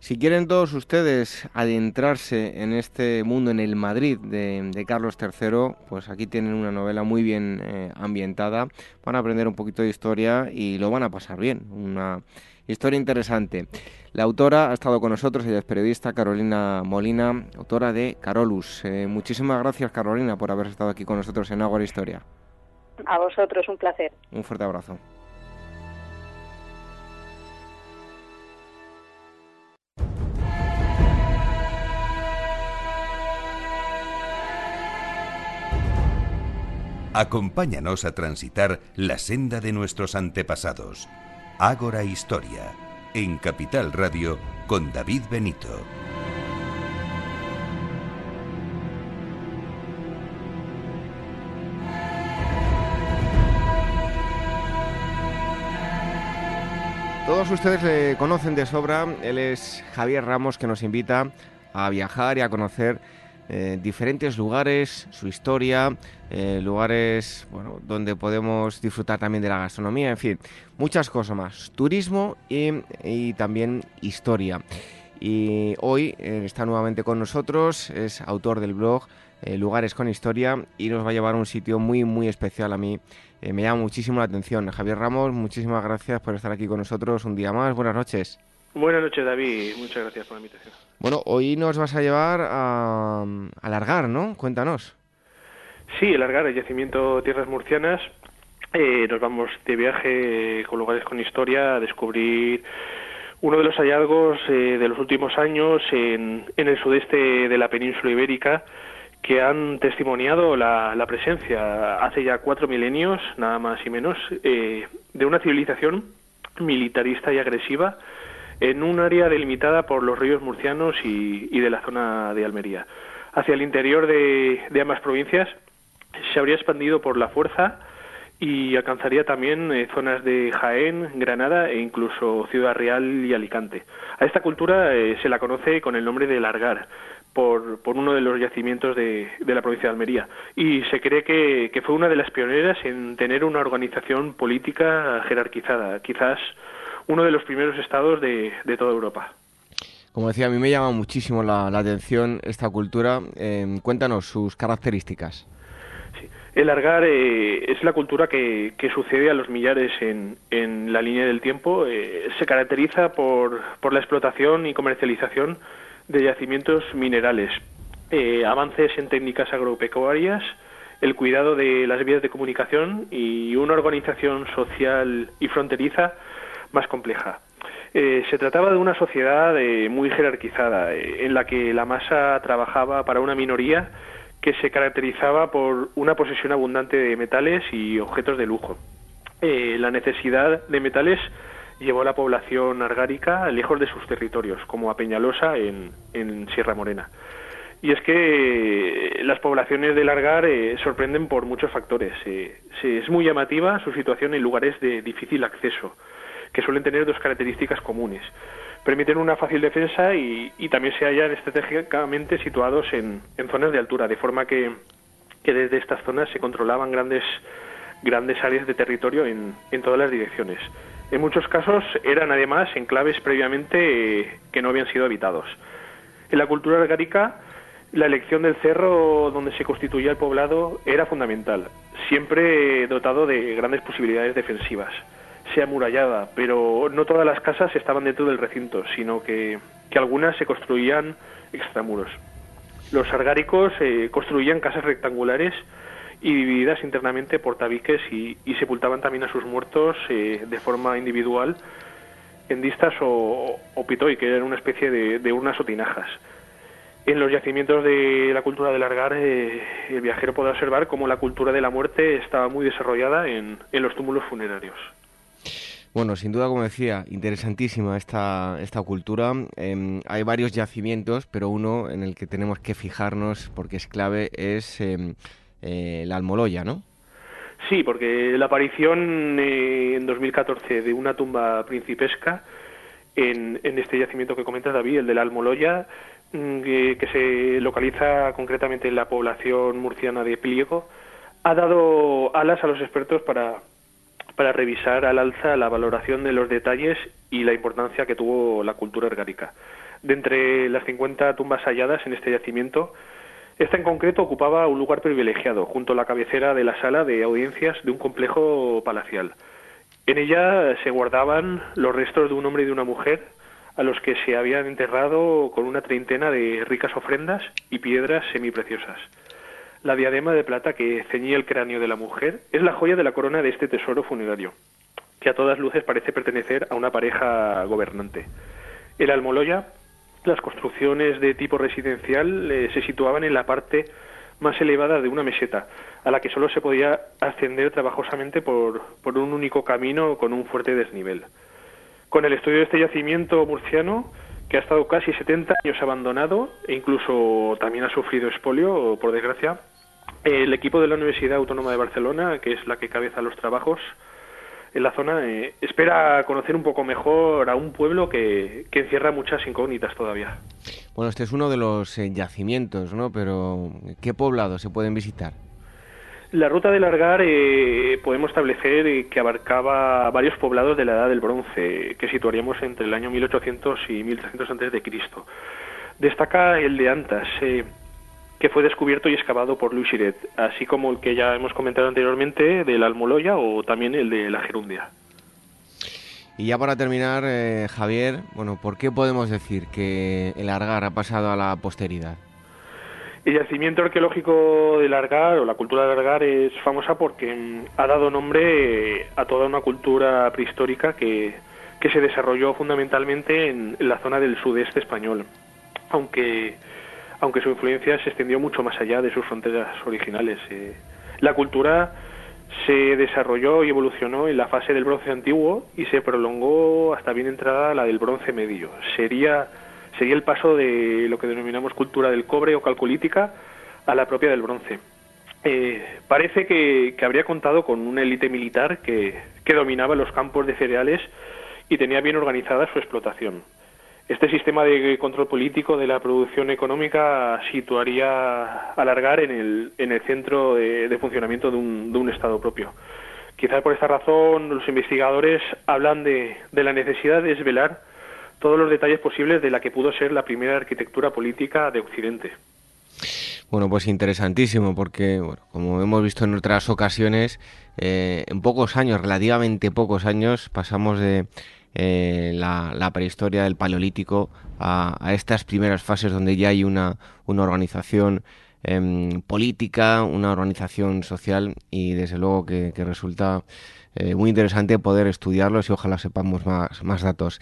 Si quieren todos ustedes adentrarse en este mundo, en el Madrid de, Carlos III, pues aquí tienen una novela muy bien eh, ambientada, van a aprender un poquito de historia y lo van a pasar bien, una historia interesante. La autora ha estado con nosotros, ella es periodista, Carolina Molina, autora de Carolus. Eh, muchísimas gracias Carolina por haber estado aquí con nosotros en Agua Historia. A vosotros, un placer. Un fuerte abrazo. Acompáñanos a transitar la senda de nuestros antepasados. Ágora Historia, en Capital Radio, con David Benito. Todos ustedes le conocen de sobra, él es Javier Ramos que nos invita a viajar y a conocer eh, diferentes lugares, su historia, eh, lugares bueno, donde podemos disfrutar también de la gastronomía, en fin, muchas cosas más. Turismo y, también historia. Y hoy eh, está nuevamente con nosotros, es autor del blog Lugares con Historia y nos va a llevar a un sitio muy, muy especial a mí. Me llama muchísimo la atención. Javier Ramos, muchísimas gracias por estar aquí con nosotros un día más. Buenas noches. Buenas noches, David. Muchas gracias por la invitación. Bueno, hoy nos vas a llevar a, alargar, ¿no? Cuéntanos. Sí, alargar el yacimiento Tierras Murcianas. Eh, nos vamos de viaje con lugares con historia a descubrir uno de los hallazgos eh, de los últimos años en, el sudeste de la península ibérica que han testimoniado la, presencia hace ya cuatro milenios, nada más y menos, eh, de una civilización militarista y agresiva en un área delimitada por los ríos murcianos y, de la zona de Almería. Hacia el interior de, ambas provincias se habría expandido por la fuerza y alcanzaría también eh, zonas de Jaén, Granada e incluso Ciudad Real y Alicante. A esta cultura eh, se la conoce con el nombre de Largar, por, uno de los yacimientos de, la provincia de Almería. Y se cree que, que, fue una de las pioneras en tener una organización política jerarquizada, quizás uno de los primeros estados de, toda Europa. Como decía, a mí me llama muchísimo la, atención esta cultura. Em, cuéntanos sus características. El Argar eh, es la cultura que, sucede a los millares en, la línea del tiempo. Eh, se caracteriza por, la explotación y comercialización de yacimientos minerales, eh, avances en técnicas agropecuarias, el cuidado de las vías de comunicación y una organización social y fronteriza más compleja. Eh, se trataba de una sociedad eh, muy jerarquizada, eh, en la que la masa trabajaba para una minoría que se caracterizaba por una posesión abundante de metales y objetos de lujo. la necesidad de metales llevó a la población argárica lejos de sus territorios, como a Peñalosa en, en Sierra Morena. Y es que las poblaciones del Argar sorprenden por muchos factores. es muy llamativa su situación en lugares de difícil acceso que suelen tener dos características comunes. Permiten una fácil defensa y, también se hallan estratégicamente situados en, zonas de altura, de forma que, desde estas zonas se controlaban grandes, grandes áreas de territorio en, todas las direcciones. En muchos casos eran además enclaves previamente eh, que no habían sido habitados. En la cultura argárica, la elección del cerro donde se constituía el poblado era fundamental, siempre dotado de grandes posibilidades defensivas sea amurallada, pero no todas las casas estaban dentro del recinto, sino que, algunas se construían extramuros. Los argáricos eh, construían casas rectangulares y divididas internamente por tabiques y, sepultaban también a sus muertos eh, de forma individual en distas o, o pitoi, que eran una especie de, de urnas o tinajas. En los yacimientos de la cultura del Argar, eh, el viajero puede observar cómo la cultura de la muerte estaba muy desarrollada en los túmulos funerarios. Bueno, sin duda, como decía, interesantísima esta, esta cultura. Em, hay varios yacimientos, pero uno en el que tenemos que fijarnos porque es clave es em, eh, la Almoloya, ¿no? Sí, porque la aparición eh, en 2014 de una tumba principesca en, en este yacimiento que comenta David, el de la Almoloya, mm, que se localiza concretamente en la población murciana de Pliego, ha dado alas a los expertos para para revisar al alza la valoración de los detalles y la importancia que tuvo la cultura ergárica. De entre las 50 tumbas halladas en este yacimiento, esta en concreto ocupaba un lugar privilegiado, junto a la cabecera de la sala de audiencias de un complejo palacial. En ella se guardaban los restos de un hombre y de una mujer, a los que se habían enterrado con una treintena de ricas ofrendas y piedras semipreciosas. La diadema de plata que ceñía el cráneo de la mujer es la joya de la corona de este tesoro funerario, que a todas luces parece pertenecer a una pareja gobernante. El Almoloya, las construcciones de tipo residencial eh, se situaban en la parte más elevada de una meseta, a la que solo se podía ascender trabajosamente por, por un único camino con un fuerte desnivel. Con el estudio de este yacimiento murciano, que ha estado casi 70 años abandonado e incluso también ha sufrido expolio, por desgracia, el equipo de la Universidad Autónoma de Barcelona, que es la que cabeza los trabajos en la zona, eh, espera conocer un poco mejor a un pueblo que, que, encierra muchas incógnitas todavía. Bueno, este es uno de los eh, yacimientos, ¿no? Pero ¿qué poblados se pueden visitar? La ruta de Largar eh, podemos establecer eh, que abarcaba varios poblados de la Edad del Bronce, que situaríamos entre el año 1800 y 1300 antes de Cristo. Destaca el de Antas, eh, que fue descubierto y excavado por Luis Siret, así como el que ya hemos comentado anteriormente del Almoloya o también el de la Gerundia. Y ya para terminar, eh, Javier, bueno, ¿por qué podemos decir que el Argar ha pasado a la posteridad? El yacimiento arqueológico del Argar o la cultura del Argar es famosa porque mm, ha dado nombre a toda una cultura prehistórica que, que se desarrolló fundamentalmente en, en la zona del sudeste español, aunque aunque su influencia se extendió mucho más allá de sus fronteras originales. Eh, la cultura se desarrolló y evolucionó en la fase del bronce antiguo y se prolongó hasta bien entrada la del bronce medio. Sería, sería el paso de lo que denominamos cultura del cobre o calcolítica a la propia del bronce. Eh, parece que, habría contado con una élite militar que, que dominaba los campos de cereales y tenía bien organizada su explotación. Este sistema de control político de la producción económica situaría alargar en el, en el centro de, funcionamiento de un, de un, Estado propio. Quizás por esta razón los investigadores hablan de, de, la necesidad de desvelar todos los detalles posibles de la que pudo ser la primera arquitectura política de Occidente. Bueno, pues interesantísimo, porque bueno, como hemos visto en otras ocasiones, eh, en pocos años, relativamente pocos años, pasamos de eh, la, la, prehistoria del Paleolítico a, estas primeras fases donde ya hay una, una organización eh, política, una organización social y desde luego que resulta eh, muy interesante poder estudiarlos y ojalá sepamos más, más datos.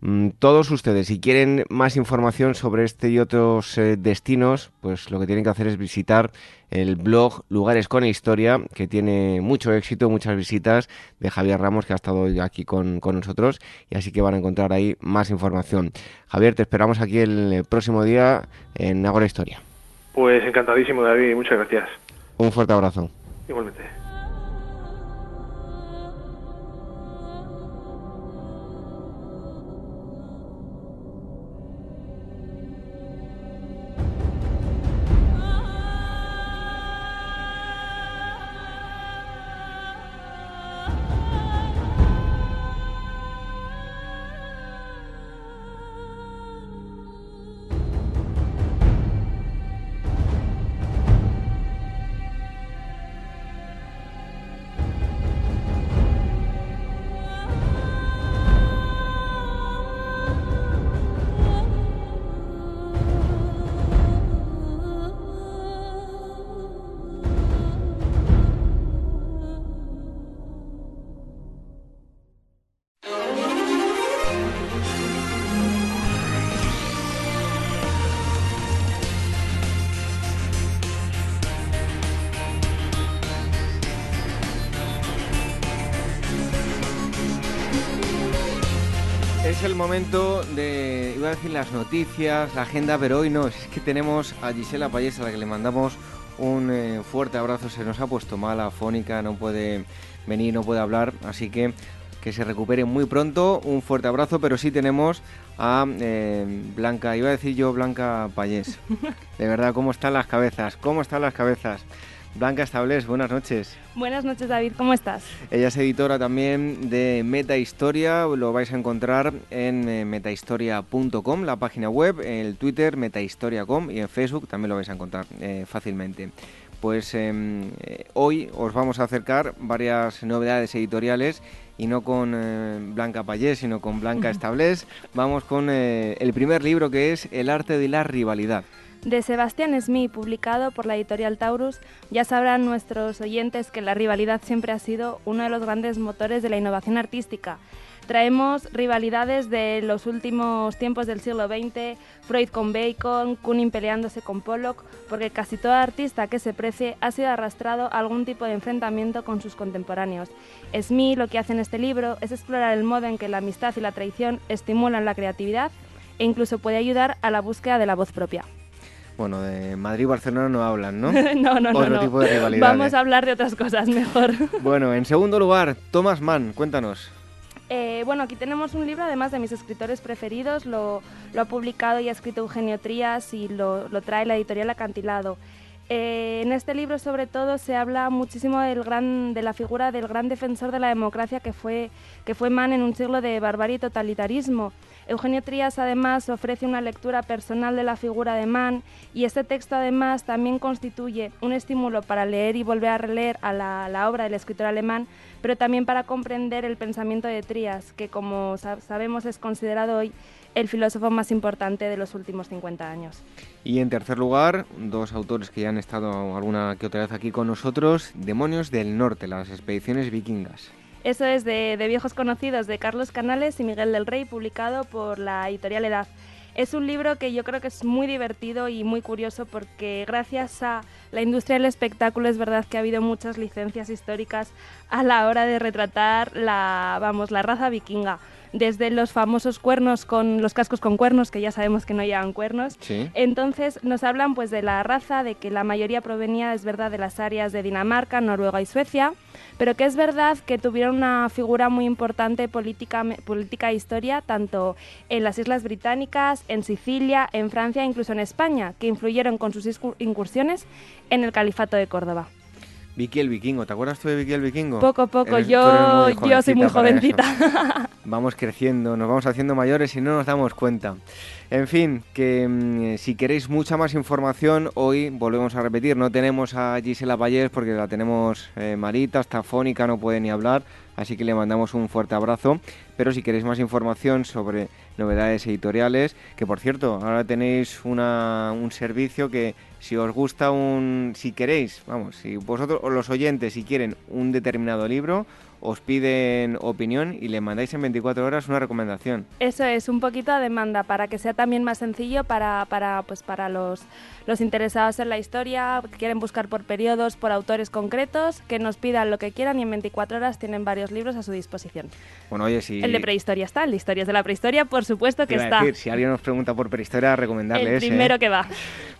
Mm, todos ustedes, si quieren más información sobre este y otros eh, destinos, pues lo que tienen que hacer es visitar el blog Lugares con Historia, que tiene mucho éxito, muchas visitas de Javier Ramos, que ha estado aquí con, con nosotros, y así que van a encontrar ahí más información. Javier, te esperamos aquí el próximo día en Agora Historia. Pues encantadísimo, David, muchas gracias. Un fuerte abrazo. Igualmente. Momento de, iba a decir las noticias, la agenda, pero hoy no, es que tenemos a Gisela Payés a la que le mandamos un eh, fuerte abrazo, se nos ha puesto mal afónica, no puede venir, no puede hablar, así que que se recupere muy pronto, un fuerte abrazo, pero sí tenemos a eh, Blanca, iba a decir yo Blanca Payés, de verdad, ¿cómo están las cabezas? ¿Cómo están las cabezas? Blanca Estables, buenas noches. Buenas noches, David, ¿cómo estás? Ella es editora también de Meta Historia, lo vais a encontrar en eh, metahistoria.com, la página web, en el Twitter metahistoria.com y en Facebook también lo vais a encontrar eh, fácilmente. Pues em, eh, hoy os vamos a acercar varias novedades editoriales y no con Blanca Payés, sino con Blanca Estables. Vamos con el primer libro que es El arte de la rivalidad de Sebastián Smith, publicado por la editorial Taurus. Ya sabrán nuestros oyentes que la rivalidad siempre ha sido uno de los grandes motores de la innovación artística. Traemos rivalidades de los últimos tiempos del siglo XX, Freud con Bacon, Kunin peleándose con Pollock, porque casi todo artista que se precie ha sido arrastrado a algún tipo de enfrentamiento con sus contemporáneos. Smith lo que hace en este libro es explorar el modo en que la amistad y la traición estimulan la creatividad e incluso puede ayudar a la búsqueda de la voz propia. Bueno, de Madrid y Barcelona no hablan, ¿no? no, no, Otro no. tipo de rivalidad. Vamos a hablar de otras cosas mejor. bueno, en segundo lugar, Thomas Mann, cuéntanos. Eh, bueno, aquí tenemos un libro, además de mis escritores preferidos, lo, ha publicado y ha escrito Eugenio Trías y lo, trae la editorial Acantilado. Eh, en este libro, sobre todo, se habla muchísimo de la figura del gran defensor de la democracia que fue, que fue Mann en un siglo de barbarie y totalitarismo. Eugenio Trías además ofrece una lectura personal de la figura de Mann y este texto además también constituye un estímulo para leer y volver a releer a la, obra del escritor alemán, pero también para comprender el pensamiento de Trías, que como sabemos es considerado hoy el filósofo más importante de los últimos 50 años. Y en tercer lugar, dos autores que ya han estado alguna que otra vez aquí con nosotros, Demonios del Norte, las expediciones vikingas. Eso es de, Viejos Conocidos de Carlos Canales y Miguel del Rey, publicado por la editorial Edad. Es un libro que yo creo que es muy divertido y muy curioso porque gracias a la industria del espectáculo es verdad que ha habido muchas licencias históricas a la hora de retratar la, vamos, la raza vikinga desde los famosos cuernos con los cascos con cuernos, que ya sabemos que no llevan cuernos. Entonces nos hablan pues de la raza, de que la mayoría provenía, es verdad, de las áreas de Dinamarca, Noruega y Suecia, pero que es verdad que tuvieron una figura muy importante política, política e historia, tanto en las Islas Británicas, en Sicilia, en Francia e incluso en España, que influyeron con sus incursiones en el Califato de Córdoba. Vicky el Vikingo, ¿te acuerdas tú de Vicky el Vikingo? Poco a poco, yo, yo soy muy jovencita. vamos creciendo, nos vamos haciendo mayores y no nos damos cuenta. En fin, que mm, si queréis mucha más información, hoy volvemos a repetir, no tenemos a Gisela Payés porque la tenemos eh, malita, está fónica, no puede ni hablar, así que le mandamos un fuerte abrazo. Pero si queréis más información sobre novedades editoriales, que por cierto, ahora tenéis una, un servicio que si os gusta un, si queréis, vamos, si vosotros o los oyentes si quieren un determinado libro, os piden opinión y le mandáis en 24 horas una recomendación. Eso es, un poquito a demanda para que sea también más sencillo para, para, pues para los, los interesados en la historia, que quieren buscar por periodos, por autores concretos, que nos pidan lo que quieran y en 24 horas tienen varios libros a su disposición. Bueno, oye, si... El de prehistoria está, el de historias de la prehistoria, por supuesto que está. si alguien nos pregunta por prehistoria, recomendarle El primero que va.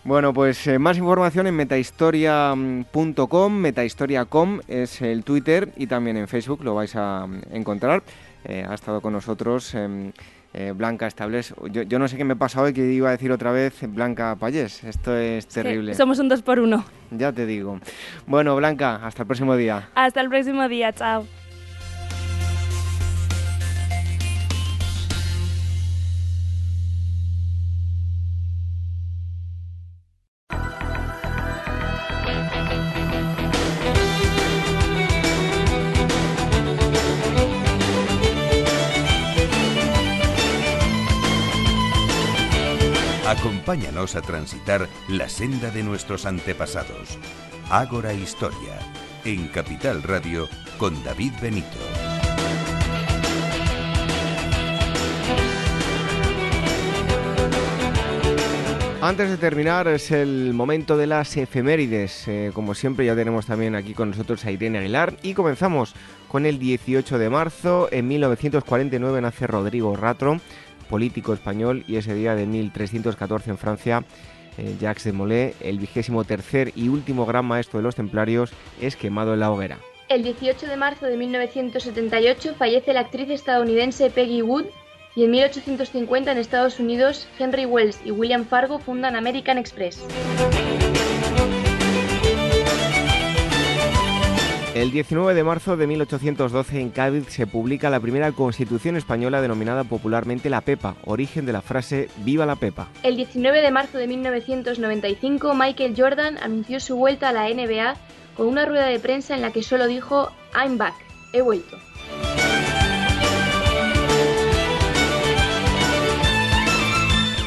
Bueno, pues eh, más información en metahistoria.com, metahistoria.com es el Twitter y también en Facebook lo vais a mm, encontrar. Eh, ha estado con nosotros em, eh, Blanca Estables. Yo, no sé qué me pasa hoy que iba a decir otra vez Blanca Payés. Esto es terrible. somos un dos por uno. Ya te digo. Bueno, Blanca, hasta el próximo día. Hasta el próximo día, chao. Acompáñanos a transitar la senda de nuestros antepasados. Ágora Historia, en Capital Radio, con David Benito. Antes de terminar, es el momento de las efemérides. Eh, como siempre, ya tenemos también aquí con nosotros a Irene Aguilar. Y comenzamos con el 18 de marzo. En 1949 nace Rodrigo Ratro, político español y ese día de 1314 en Francia, eh, Jacques de Molay, el vigésimo tercer y último gran maestro de los templarios, es quemado en la hoguera. El 18 de marzo de 1978 fallece la actriz estadounidense Peggy Wood y en 1850 en Estados Unidos Henry Wells y William Fargo fundan American Express. El 19 de marzo de 1812 en Cádiz se publica la primera constitución española denominada popularmente la Pepa, origen de la frase Viva la Pepa. El 19 de marzo de 1995 Michael Jordan anunció su vuelta a la NBA con una rueda de prensa en la que solo dijo I'm back, he vuelto.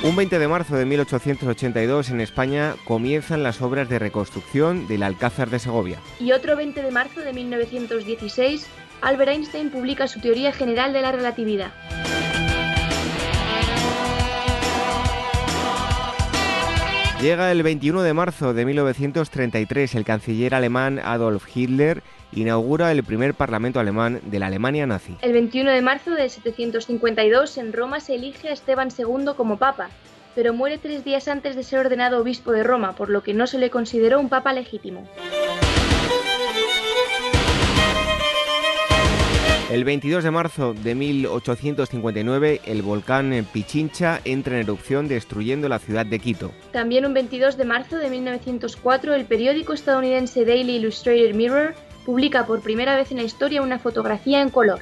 Un 20 de marzo de 1882 en España comienzan las obras de reconstrucción del Alcázar de Segovia. Y otro 20 de marzo de 1916, Albert Einstein publica su teoría general de la relatividad. Llega el 21 de marzo de 1933, el canciller alemán Adolf Hitler inaugura el primer parlamento alemán de la Alemania nazi. El 21 de marzo de 752 en Roma se elige a Esteban II como papa, pero muere tres días antes de ser ordenado obispo de Roma, por lo que no se le consideró un papa legítimo. El 22 de marzo de 1859, el volcán Pichincha entra en erupción destruyendo la ciudad de Quito. También un 22 de marzo de 1904, el periódico estadounidense Daily Illustrated Mirror publica por primera vez en la historia una fotografía en color.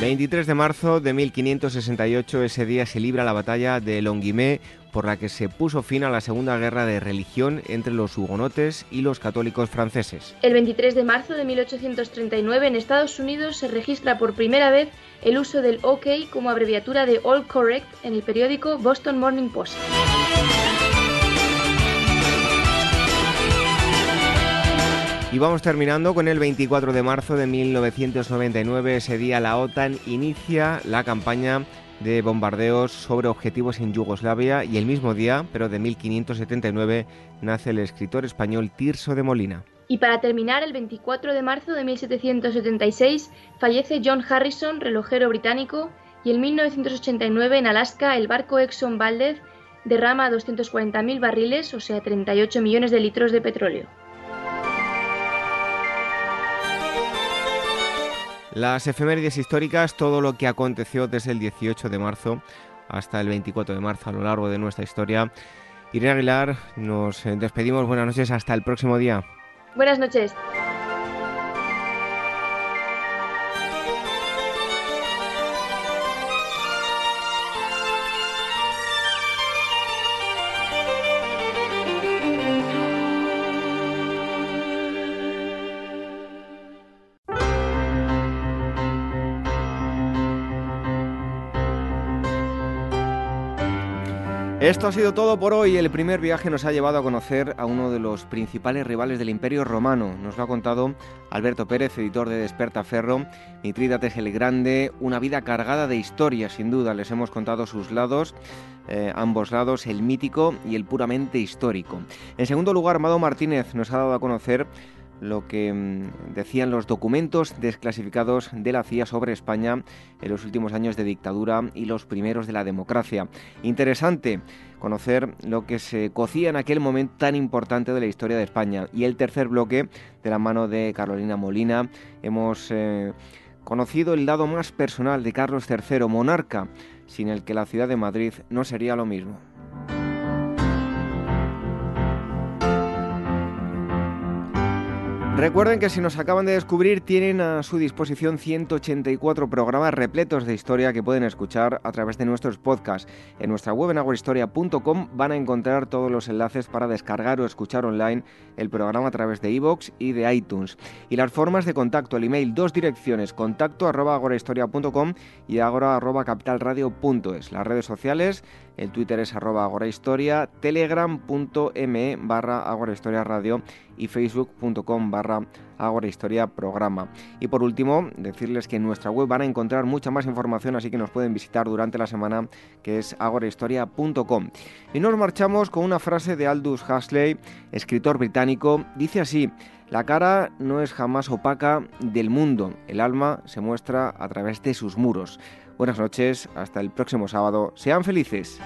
...23 de marzo de 1568... ...ese día se libra la batalla de Longuimé... ...por la que se puso fin a la Segunda Guerra de Religión... ...entre los hugonotes y los católicos franceses. El 23 de marzo de 1839... ...en Estados Unidos se registra por primera vez... ...el uso del OK como abreviatura de All Correct... ...en el periódico Boston Morning Post. Y vamos terminando con el 24 de marzo de 1999. Ese día la OTAN inicia la campaña de bombardeos sobre objetivos en Yugoslavia y el mismo día, pero de 1579, nace el escritor español Tirso de Molina. Y para terminar, el 24 de marzo de 1776 fallece John Harrison, relojero británico, y en 1989 en Alaska el barco Exxon Valdez derrama 240.000 barriles, o sea 38 millones de litros de petróleo. Las efemérides históricas, todo lo que aconteció desde el 18 de marzo hasta el 24 de marzo a lo largo de nuestra historia. Irene Aguilar, nos despedimos. Buenas noches, hasta el próximo día. Buenas noches. Esto ha sido todo por hoy. El primer viaje nos ha llevado a conocer a uno de los principales rivales del Imperio Romano. Nos lo ha contado Alberto Pérez, editor de Despertaferro. Mitrídates el Grande, una vida cargada de historias, sin duda. Les hemos contado sus lados, eh, ambos lados, el mítico y el puramente histórico. En segundo lugar, Amado Martínez nos ha dado a conocer lo que mm, decían los documentos desclasificados de la CIA sobre España en los últimos años de dictadura y los primeros de la democracia. Interesante conocer lo que se cocía en aquel momento tan importante de la historia de España. Y el tercer bloque, de la mano de Carolina Molina, hemos eh, conocido el lado más personal de Carlos III, monarca, sin el que la ciudad de Madrid no sería lo mismo. Recuerden que si nos acaban de descubrir tienen a su disposición 184 programas repletos de historia que pueden escuchar a través de nuestros podcasts. En nuestra web en agorahistoria.com van a encontrar todos los enlaces para descargar o escuchar online el programa a través de iVoox y de iTunes. Y las formas de contacto, el email, dos direcciones, contacto arroba agorahistoria.com y agora arroba capitalradio.es. Las redes sociales, el Twitter es arroba agorahistoria, telegram.me barra agorahistoriaradio y facebook.com barra agorahistoria programa. Y por último, decirles que en nuestra web van a encontrar mucha más información, así que nos pueden visitar durante la semana, que es agorahistoria.com. Y nos marchamos con una frase de Aldous Huxley, escritor británico, dice así, la cara no es jamás opaca del mundo, el alma se muestra a través de sus muros. Buenas noches, hasta el próximo sábado. Sean felices.